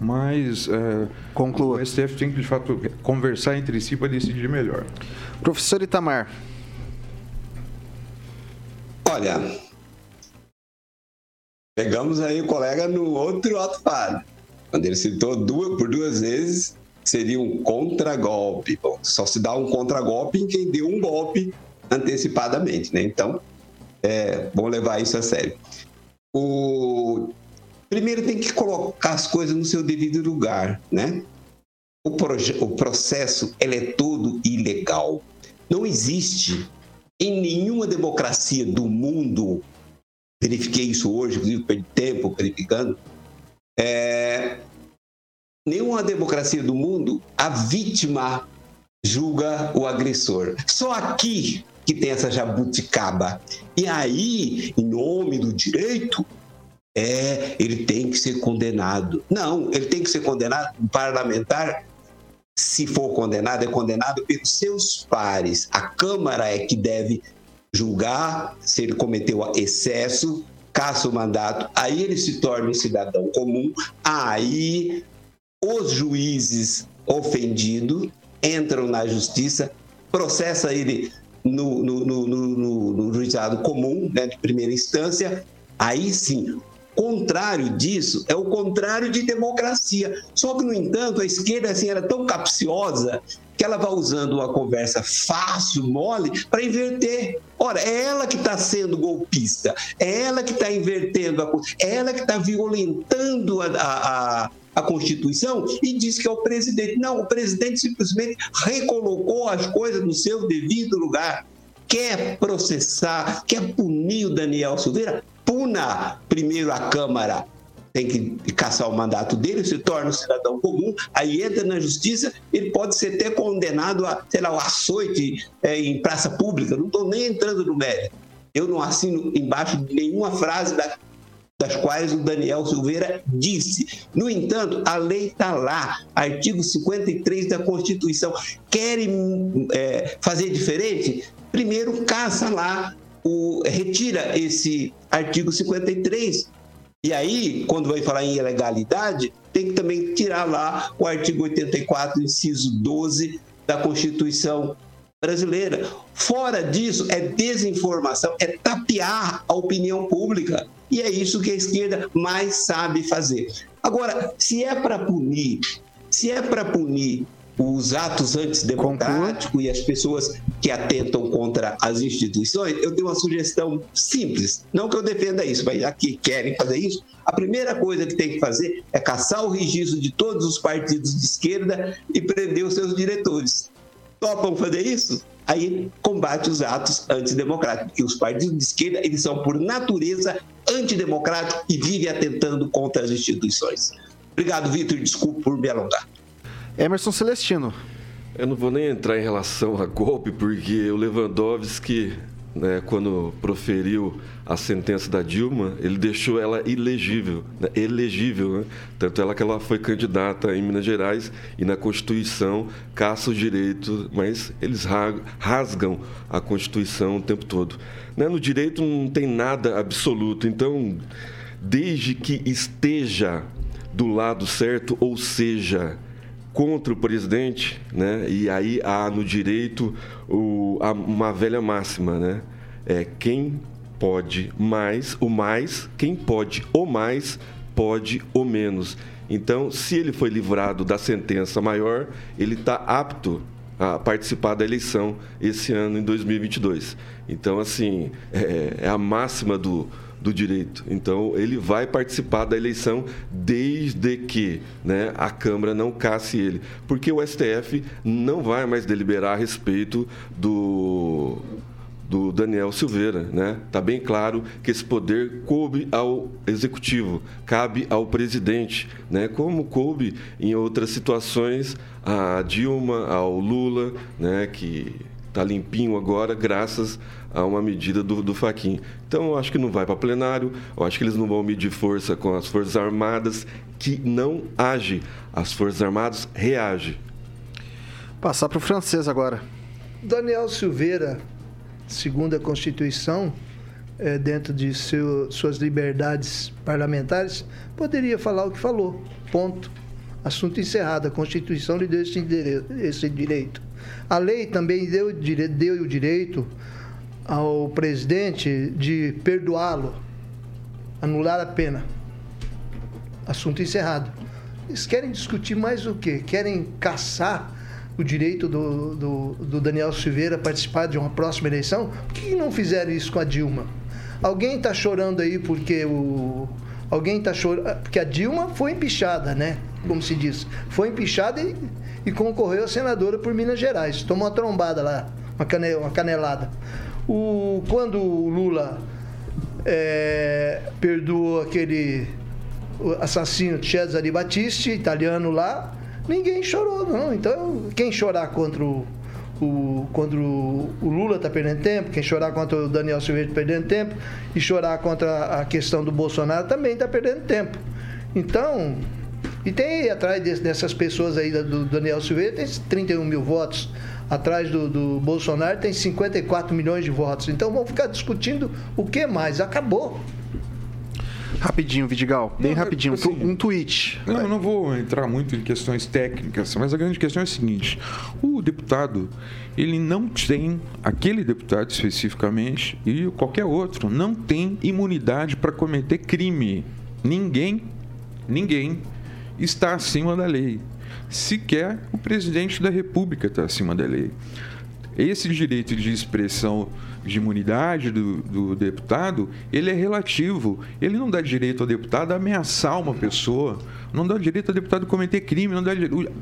Mas é, Conclua. o STF tem que, de fato, conversar entre si para decidir melhor. Professor Itamar. Olha, Pegamos aí o colega no outro falho. Quando ele citou duas, por duas vezes, seria um contragolpe. Bom, só se dá um contragolpe em quem deu um golpe antecipadamente, né? Então, é bom levar isso a sério. O... Primeiro tem que colocar as coisas no seu devido lugar, né? O, o processo ele é todo ilegal. Não existe em nenhuma democracia do mundo verifiquei isso hoje, inclusive perdi tempo verificando. É, nenhuma democracia do mundo a vítima julga o agressor. Só aqui que tem essa jabuticaba. E aí, em nome do direito, é, ele tem que ser condenado. Não, ele tem que ser condenado. O parlamentar, se for condenado, é condenado pelos seus pares. A Câmara é que deve julgar se ele cometeu excesso, caça o mandato, aí ele se torna um cidadão comum, aí os juízes ofendidos entram na justiça, processa ele no, no, no, no, no juizado comum, né, de primeira instância, aí sim. Contrário disso é o contrário de democracia. Só que, no entanto, a esquerda assim, era tão capciosa que ela vai usando uma conversa fácil, mole, para inverter. Ora, é ela que está sendo golpista, é ela que está invertendo a coisa, é ela que está violentando a, a, a Constituição e diz que é o presidente. Não, o presidente simplesmente recolocou as coisas no seu devido lugar. Quer processar, quer punir o Daniel Silveira? Puna primeiro a Câmara tem que caçar o mandato dele, se torna um cidadão comum, aí entra na justiça, ele pode ser até condenado a, sei lá, o açoite é, em praça pública. Não estou nem entrando no mérito. Eu não assino embaixo de nenhuma frase da, das quais o Daniel Silveira disse. No entanto, a lei está lá, artigo 53 da Constituição. Querem é, fazer diferente? Primeiro, caça lá, o, retira esse artigo 53 e aí, quando vai falar em ilegalidade, tem que também tirar lá o artigo 84, inciso 12 da Constituição brasileira. Fora disso, é desinformação, é tapear a opinião pública. E é isso que a esquerda mais sabe fazer. Agora, se é para punir, se é para punir os atos antidemocráticos e as pessoas que atentam contra as instituições, eu tenho uma sugestão simples. Não que eu defenda isso, mas aqui querem fazer isso. A primeira coisa que tem que fazer é caçar o registro de todos os partidos de esquerda e prender os seus diretores. Topam fazer isso? Aí combate os atos antidemocráticos, porque os partidos de esquerda eles são por natureza antidemocráticos e vivem atentando contra as instituições. Obrigado, Vitor. Desculpe por me alongar. Emerson Celestino. Eu não vou nem entrar em relação a golpe, porque o Lewandowski, né, quando proferiu a sentença da Dilma, ele deixou ela ilegível, né, elegível. Né? Tanto ela que ela foi candidata em Minas Gerais e na Constituição caça o direito, mas eles rasgam a Constituição o tempo todo. Né? No direito não tem nada absoluto, então, desde que esteja do lado certo, ou seja, contra o presidente, né? E aí há no direito o, uma velha máxima, né? É quem pode mais, o mais, quem pode o mais, pode o menos. Então, se ele foi livrado da sentença maior, ele está apto a participar da eleição esse ano, em 2022. Então, assim, é, é a máxima do, do direito. Então, ele vai participar da eleição desde que né, a Câmara não casse ele. Porque o STF não vai mais deliberar a respeito do do Daniel Silveira, né? Tá bem claro que esse poder coube ao executivo, cabe ao presidente, né? Como coube em outras situações a Dilma, ao Lula, né? Que tá limpinho agora graças a uma medida do, do Faquin. Então, eu acho que não vai para plenário, eu acho que eles não vão medir força com as Forças Armadas, que não age. As Forças Armadas reagem. Passar para o francês agora. Daniel Silveira, segundo a Constituição, é, dentro de seu, suas liberdades parlamentares, poderia falar o que falou. Ponto. Assunto encerrado. A Constituição lhe deu esse. Esse direito. A lei também deu, deu o direito ao presidente de perdoá-lo, anular a pena. Assunto encerrado. Eles querem discutir mais o quê? Querem caçar o direito do, do, do Daniel Silveira participar de uma próxima eleição? Por que não fizeram isso com a Dilma? Alguém está chorando aí porque o. Alguém está chorando. Porque a Dilma foi empichada, né? Como se diz. Foi empichada e, e concorreu a senadora por Minas Gerais. Tomou uma trombada lá, uma, cane, uma canelada. O, quando o Lula é, perdoou aquele assassino Cesare Battisti, italiano lá, ninguém chorou, não. Então, quem chorar contra o, o, contra o, o Lula está perdendo tempo, quem chorar contra o Daniel Silveira está perdendo tempo, e chorar contra a questão do Bolsonaro também está perdendo tempo. Então, e tem atrás dessas pessoas aí do Daniel Silveira, tem 31 mil votos atrás do, do Bolsonaro tem 54 milhões de votos. Então vamos ficar discutindo o que mais? Acabou. Rapidinho, Vidigal, bem não, rapidinho, assim, um tweet. Não, eu não vou entrar muito em questões técnicas, mas a grande questão é a seguinte: o deputado, ele não tem, aquele deputado especificamente, e qualquer outro, não tem imunidade para cometer crime. Ninguém, ninguém está acima da lei sequer o presidente da República está acima da lei. Esse direito de expressão de imunidade do, do, deputado, ele é relativo. Ele não dá direito ao deputado a ameaçar uma pessoa, não dá direito ao deputado cometer crime, não dá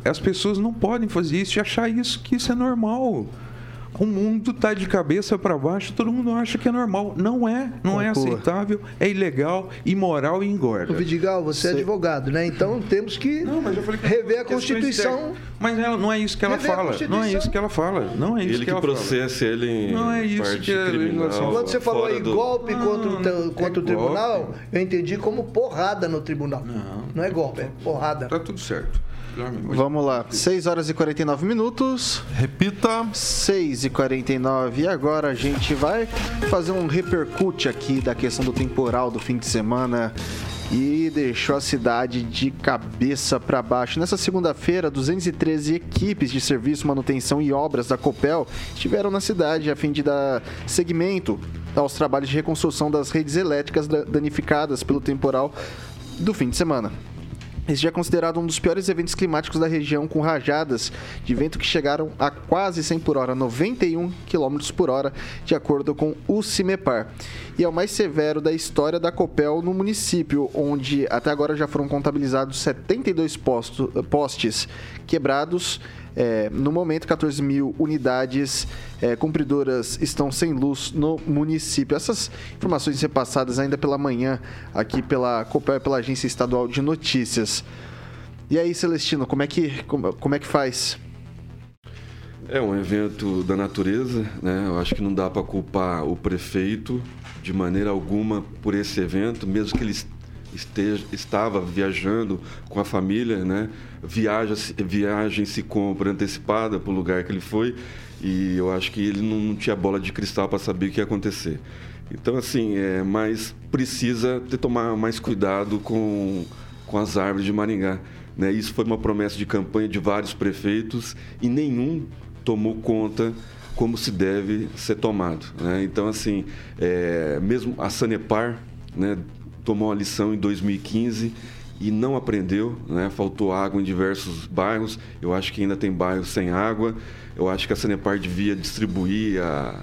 as pessoas não podem fazer isso e achar isso que isso é normal o mundo está de cabeça para baixo, todo mundo acha que é normal. Não é, não é aceitável, é ilegal, imoral e engorda. O Vidigal, você, é advogado, né? Então temos que, não, que rever a Constituição. Mas ela, não é isso que ela rever fala. Não é isso que ela fala. Não é isso ele que, que processa ele em Não é isso que é legislação. Quando você falou aí do... golpe contra, o, contra é o tribunal, golpe. eu entendi como porrada no tribunal. Não, não é golpe, é porrada. Tá tudo certo. Vamos lá, 6 horas e 49 minutos. Repita. 6 e 49. E agora a gente vai fazer um repercute aqui da questão do temporal do fim de semana e deixou a cidade de cabeça para baixo. Nessa segunda-feira, 213 equipes de serviço, manutenção e obras da Copel estiveram na cidade a fim de dar seguimento aos trabalhos de reconstrução das redes elétricas danificadas pelo temporal do fim de semana. Esse já é considerado um dos piores eventos climáticos da região, com rajadas de vento que chegaram a quase 100 por hora, 91 km por hora, de acordo com o CIMEPAR. E é o mais severo da história da Copel no município, onde até agora já foram contabilizados 72 postes quebrados é, no momento, 14 mil unidades é, cumpridoras estão sem luz no município. Essas informações repassadas ainda pela manhã aqui pela Copel pela Agência Estadual de Notícias. E aí, Celestino, como é que, como, como é que faz? É um evento da natureza, né? Eu acho que não dá para culpar o prefeito de maneira alguma por esse evento, mesmo que ele esteja, estava viajando com a família, né? Viaja, viagem se compra antecipada para o lugar que ele foi e eu acho que ele não, não tinha bola de cristal para saber o que ia acontecer. Então, assim, é, mas precisa ter tomar mais cuidado com, com as árvores de Maringá. Né? Isso foi uma promessa de campanha de vários prefeitos e nenhum tomou conta como se deve ser tomado. Né? Então, assim, é, mesmo a Sanepar né, tomou uma lição em 2015 e não aprendeu, né? faltou água em diversos bairros. Eu acho que ainda tem bairros sem água. Eu acho que a Sanepar devia distribuir a,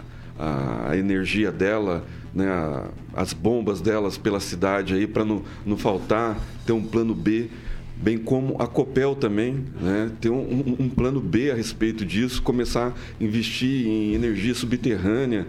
a energia dela, né? as bombas delas pela cidade aí para não, não faltar, ter um plano B bem como a Copel também, né, ter um, um, um, plano B a respeito disso, começar a investir em energia subterrânea.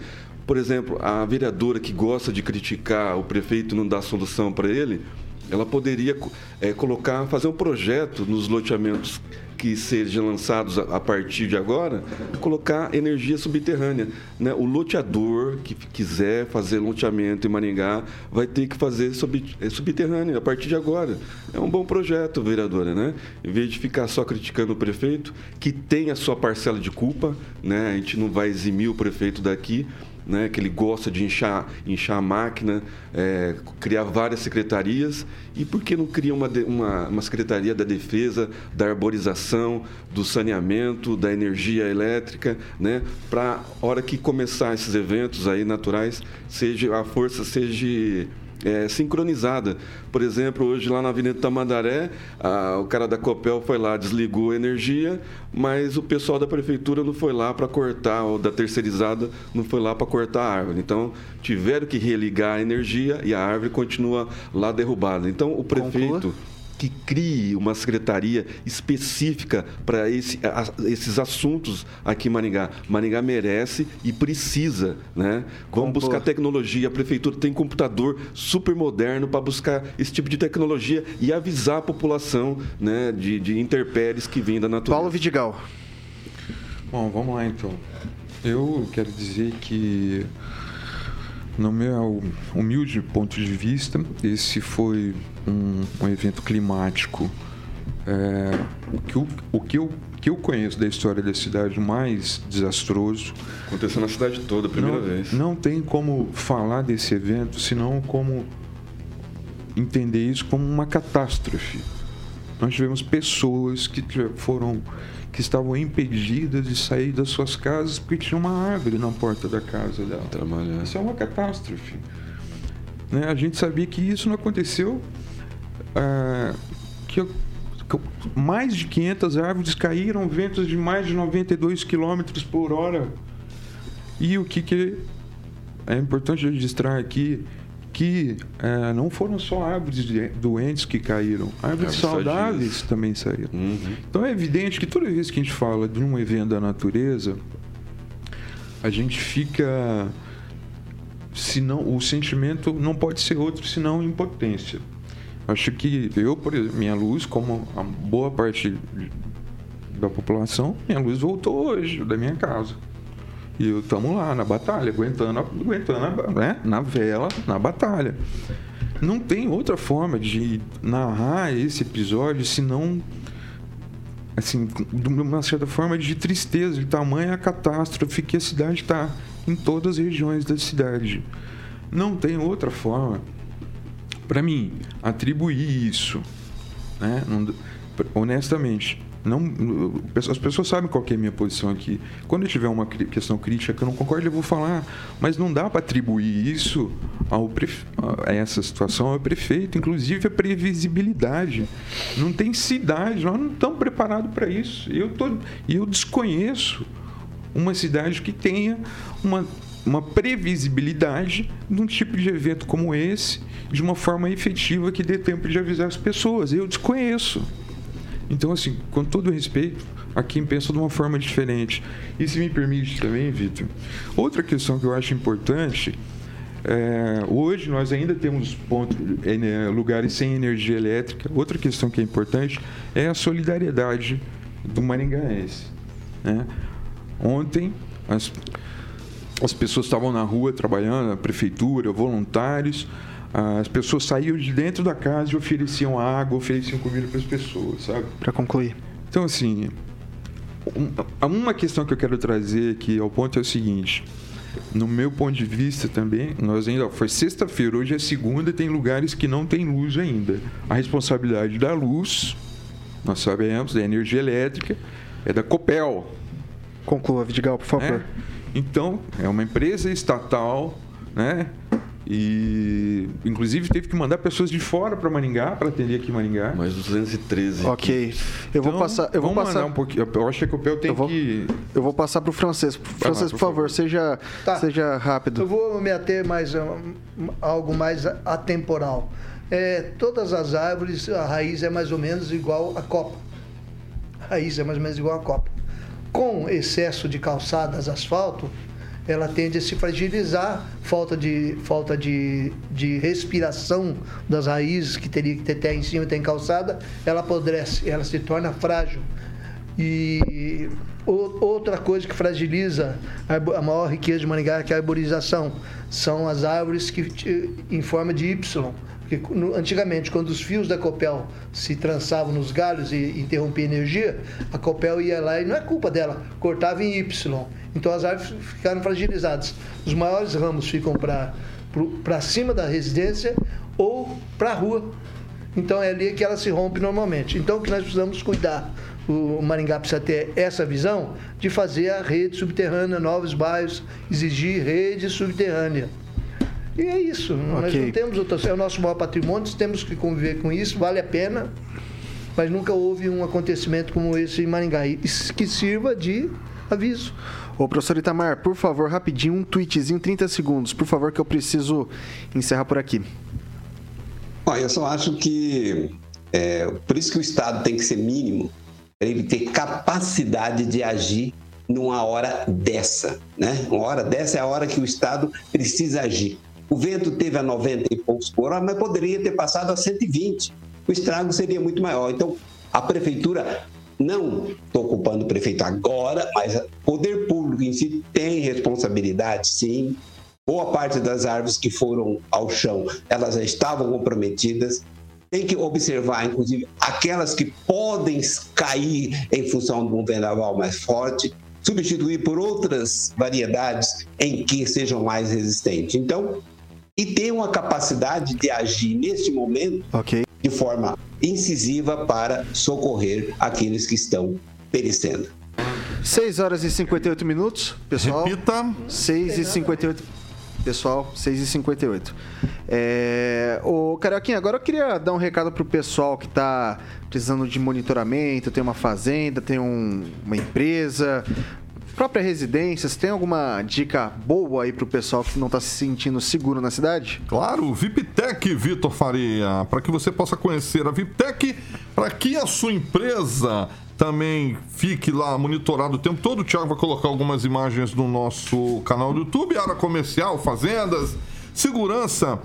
Por exemplo, a vereadora que gosta de criticar o prefeito não dar solução para ele, ela poderia é, colocar, fazer um projeto nos loteamentos que sejam lançados a, partir de agora, colocar energia subterrânea. Né? O loteador que quiser fazer loteamento em Maringá vai ter que fazer sub, é, subterrâneo a partir de agora. É um bom projeto, vereadora, né? Em vez de ficar só criticando o prefeito, que tem a sua parcela de culpa, né? A gente não vai eximir o prefeito daqui, né, que ele gosta de inchar, inchar a máquina, é, criar várias secretarias. E por que não cria uma, uma, uma secretaria da defesa, da arborização, do saneamento, da energia elétrica, né, para hora que começar esses eventos aí naturais, seja a força seja é, sincronizada. Por exemplo, hoje lá na Avenida Tamandaré, a, o cara da Copel foi lá, desligou a energia, mas o pessoal da prefeitura não foi lá para cortar, ou da terceirizada não foi lá para cortar a árvore. Então, tiveram que religar a energia e a árvore continua lá derrubada. Então, o prefeito. Conclua que crie uma secretaria específica para esse, esses assuntos aqui em Maringá. Maringá merece e precisa, né? Vamos buscar tecnologia. A prefeitura tem computador super moderno para buscar esse tipo de tecnologia e avisar a população, né, de, de interpéries que vêm da natureza. Paulo Vidigal. Bom, vamos lá então. Eu quero dizer que no meu humilde ponto de vista, esse foi um, um evento climático. É, o, que eu, o que eu, que eu conheço da história da cidade mais desastroso. Aconteceu na cidade toda, a primeira não, vez. Não tem como falar desse evento, senão como entender isso como uma catástrofe. Nós tivemos pessoas que foram que estavam impedidas de sair das suas casas porque tinha uma árvore na porta da casa dela. Trabalhar. Isso é uma catástrofe. Né? A gente sabia que isso não aconteceu. Que, que mais de 500 árvores caíram, ventos de mais de 92 km por hora. E o que, que é importante registrar aqui que é, não foram só árvores doentes que caíram, árvores saudáveis também saíram. Uhum. Então é evidente que toda vez que a gente fala de um evento da natureza, a gente fica. Senão, o sentimento não pode ser outro senão impotência. Acho que eu, por exemplo, minha luz, como a boa parte da população, minha luz voltou hoje da minha casa. E estamos lá na batalha, aguentando, aguentando né? na vela, na batalha. Não tem outra forma de narrar esse episódio senão assim, de uma certa forma de tristeza, de tamanha catástrofe que a cidade está em todas as regiões da cidade. Não tem outra forma para mim atribuir isso, né? honestamente, não, as pessoas sabem qual é a minha posição aqui. Quando eu tiver uma questão crítica que eu não concordo, eu vou falar. Mas não dá para atribuir isso ao prefe... a essa situação ao prefeito, inclusive a previsibilidade. Não tem cidade, nós não estamos preparados para isso. Eu tô, eu desconheço uma cidade que tenha uma, uma previsibilidade de um tipo de evento como esse, de uma forma efetiva que dê tempo de avisar as pessoas. Eu desconheço. Então, assim, com todo respeito, a quem pensa de uma forma diferente. E se me permite também, Vitor, outra questão que eu acho importante. É, hoje nós ainda temos pontos, é, né, lugares sem energia elétrica. Outra questão que é importante é a solidariedade do maringaense. Né? Ontem, as, as pessoas estavam na rua trabalhando, a prefeitura, voluntários. As pessoas saíam de dentro da casa e ofereciam água, ofereciam comida para as pessoas, sabe? Para concluir. Então, assim, uma questão que eu quero trazer aqui ao ponto é o seguinte. No meu ponto de vista também, nós ainda foi sexta-feira, hoje é segunda, tem lugares que não tem luz ainda. A responsabilidade da luz, nós sabemos, da energia elétrica, é da Copel. Conclua, Vidigal, por favor. É? Então, é uma empresa estatal, né? E, inclusive, teve que mandar pessoas de fora para Maringá, para atender aqui em Maringá. Mais 213. Ok. Eu então, vou passar. Eu vou passar um pouquinho. Eu acho que o Pel tem eu vou, que. Eu vou passar para o francês. Francês, por, por, favor, seja, tá. seja rápido. Eu vou me ater mais a, algo mais atemporal. É, todas as árvores, a raiz é mais ou menos igual à copa. A raiz é mais ou menos igual à copa. Com excesso de calçadas, asfalto, ela tende a se fragilizar, falta de, falta de, de respiração das raízes que teria que ter terra em cima e tem calçada, ela apodrece, ela se torna frágil. E outra coisa que fragiliza a maior riqueza de Maringá, que é a arborização, são as árvores que em forma de Y porque antigamente, quando os fios da Copel se trançavam nos galhos e interrompiam a energia, a Copel ia lá e não é culpa dela, cortava em Y. Então as árvores ficaram fragilizadas. Os maiores ramos ficam para cima da residência ou para a rua. Então é ali que ela se rompe normalmente. Então o que nós precisamos cuidar o Maringá precisa ter essa visão de fazer a rede subterrânea, novos bairros, exigir rede subterrânea. E é isso. Okay. Nós não temos outra. É o nosso maior patrimônio, temos que conviver com isso, vale a pena. Mas nunca houve um acontecimento como esse em Maringá. Que sirva de aviso. Ô, professor Itamar, por favor, rapidinho, um tweetzinho, 30 segundos, por favor, que eu preciso encerrar por aqui. Olha, eu só acho que é, por isso que o Estado tem que ser mínimo, ele ter capacidade de agir numa hora dessa, né? Uma hora dessa é a hora que o Estado precisa agir. O vento teve a 90 e poucos por hora, mas poderia ter passado a 120. O estrago seria muito maior. Então, a prefeitura, não estou ocupando o prefeito agora, mas o poder público em si tem responsabilidade, sim. Boa parte das árvores que foram ao chão, elas já estavam comprometidas. Tem que observar, inclusive, aquelas que podem cair em função de um vendaval mais forte, substituir por outras variedades em que sejam mais resistentes. Então, e tem uma capacidade de agir neste momento okay. De forma incisiva para socorrer aqueles que estão perecendo. 6 horas e 58 minutos, pessoal. Repita. 6 e 58. Pessoal, 6 e 58. É, o Carioquinha, agora eu queria dar um recado pro pessoal que está precisando de monitoramento, tem uma fazenda, tem um, uma empresa, própria residência, você tem alguma dica boa aí pro pessoal que não está se sentindo seguro na cidade? Claro, VIPTEC, Vitor Faria, para que você possa conhecer a VIPTEC, para que a sua empresa também fique lá monitorado o tempo todo. O Thiago vai colocar algumas imagens no nosso canal do YouTube, área comercial, fazendas, segurança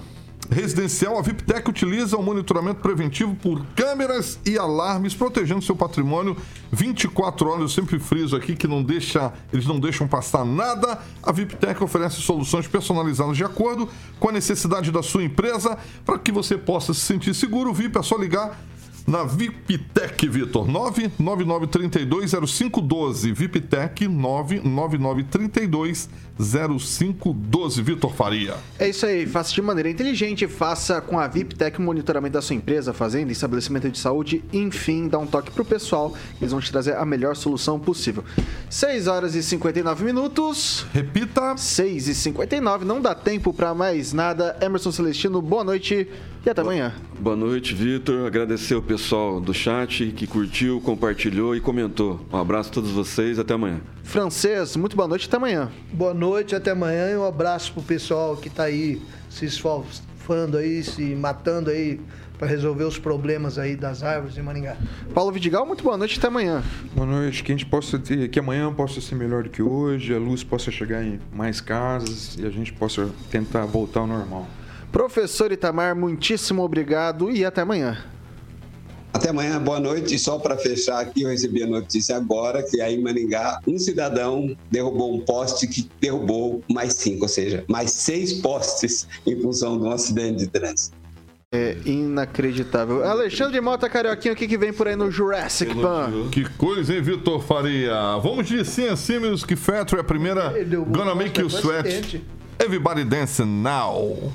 residencial, a VIPTEC utiliza o monitoramento preventivo por câmeras e alarmes, protegendo seu patrimônio 24 horas. Eu sempre friso aqui que não deixa, eles não deixam passar nada. A VIPTEC oferece soluções personalizadas de acordo com a necessidade da sua empresa para que você possa se sentir seguro. VIP é só ligar na VIPTEC, Vitor. 999320512. VIPTEC 999320512. Vitor Faria. É isso aí. Faça de maneira inteligente. Faça com a VIPTEC o monitoramento da sua empresa, fazenda, estabelecimento de saúde. Enfim, dá um toque pro pessoal. Eles vão te trazer a melhor solução possível. 6 horas e 59 minutos. Repita. 6 e 59. Não dá tempo para mais nada. Emerson Celestino, boa noite e até amanhã. Boa noite, Vitor. Agradecer o pessoal do chat que curtiu, compartilhou e comentou. Um abraço a todos vocês. Até amanhã. Francês, muito boa noite. Até amanhã. Boa noite, até amanhã. E um abraço pro pessoal que está aí se esforçando aí, se matando aí para resolver os problemas aí das árvores em Maringá. Paulo Vidigal, muito boa noite, até amanhã. Boa noite, que a gente possa ter, que amanhã possa ser melhor do que hoje, a luz possa chegar em mais casas e a gente possa tentar voltar ao normal. Professor Itamar, muitíssimo obrigado e até amanhã. Até amanhã, boa noite. E só para fechar aqui, eu recebi a notícia agora que aí em Maningá, um cidadão derrubou um poste que derrubou mais cinco, ou seja, mais seis postes em função de um acidente de trânsito. É inacreditável. Alexandre Mota Carioquinho, o que, que vem por aí no Jurassic Pan? Que coisa, hein, Vitor Faria? Vamos de CNC Music Factory, a primeira Gonna Make You Sweat. Everybody Dancing Now.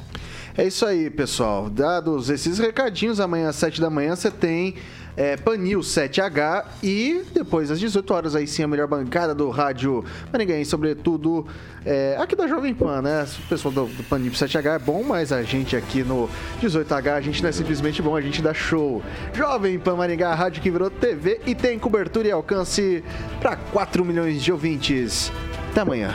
É isso aí, pessoal. Dados esses recadinhos, amanhã às 7 da manhã você tem é, Panil 7H e depois às 18 horas aí sim a melhor bancada do rádio Maringaém, sobretudo é, aqui da Jovem Pan, né? O pessoal do, do Panil 7H é bom, mas a gente aqui no 18H, a gente não é simplesmente bom, a gente dá show. Jovem Pan Maringá, rádio que virou TV e tem cobertura e alcance para 4 milhões de ouvintes. Até amanhã.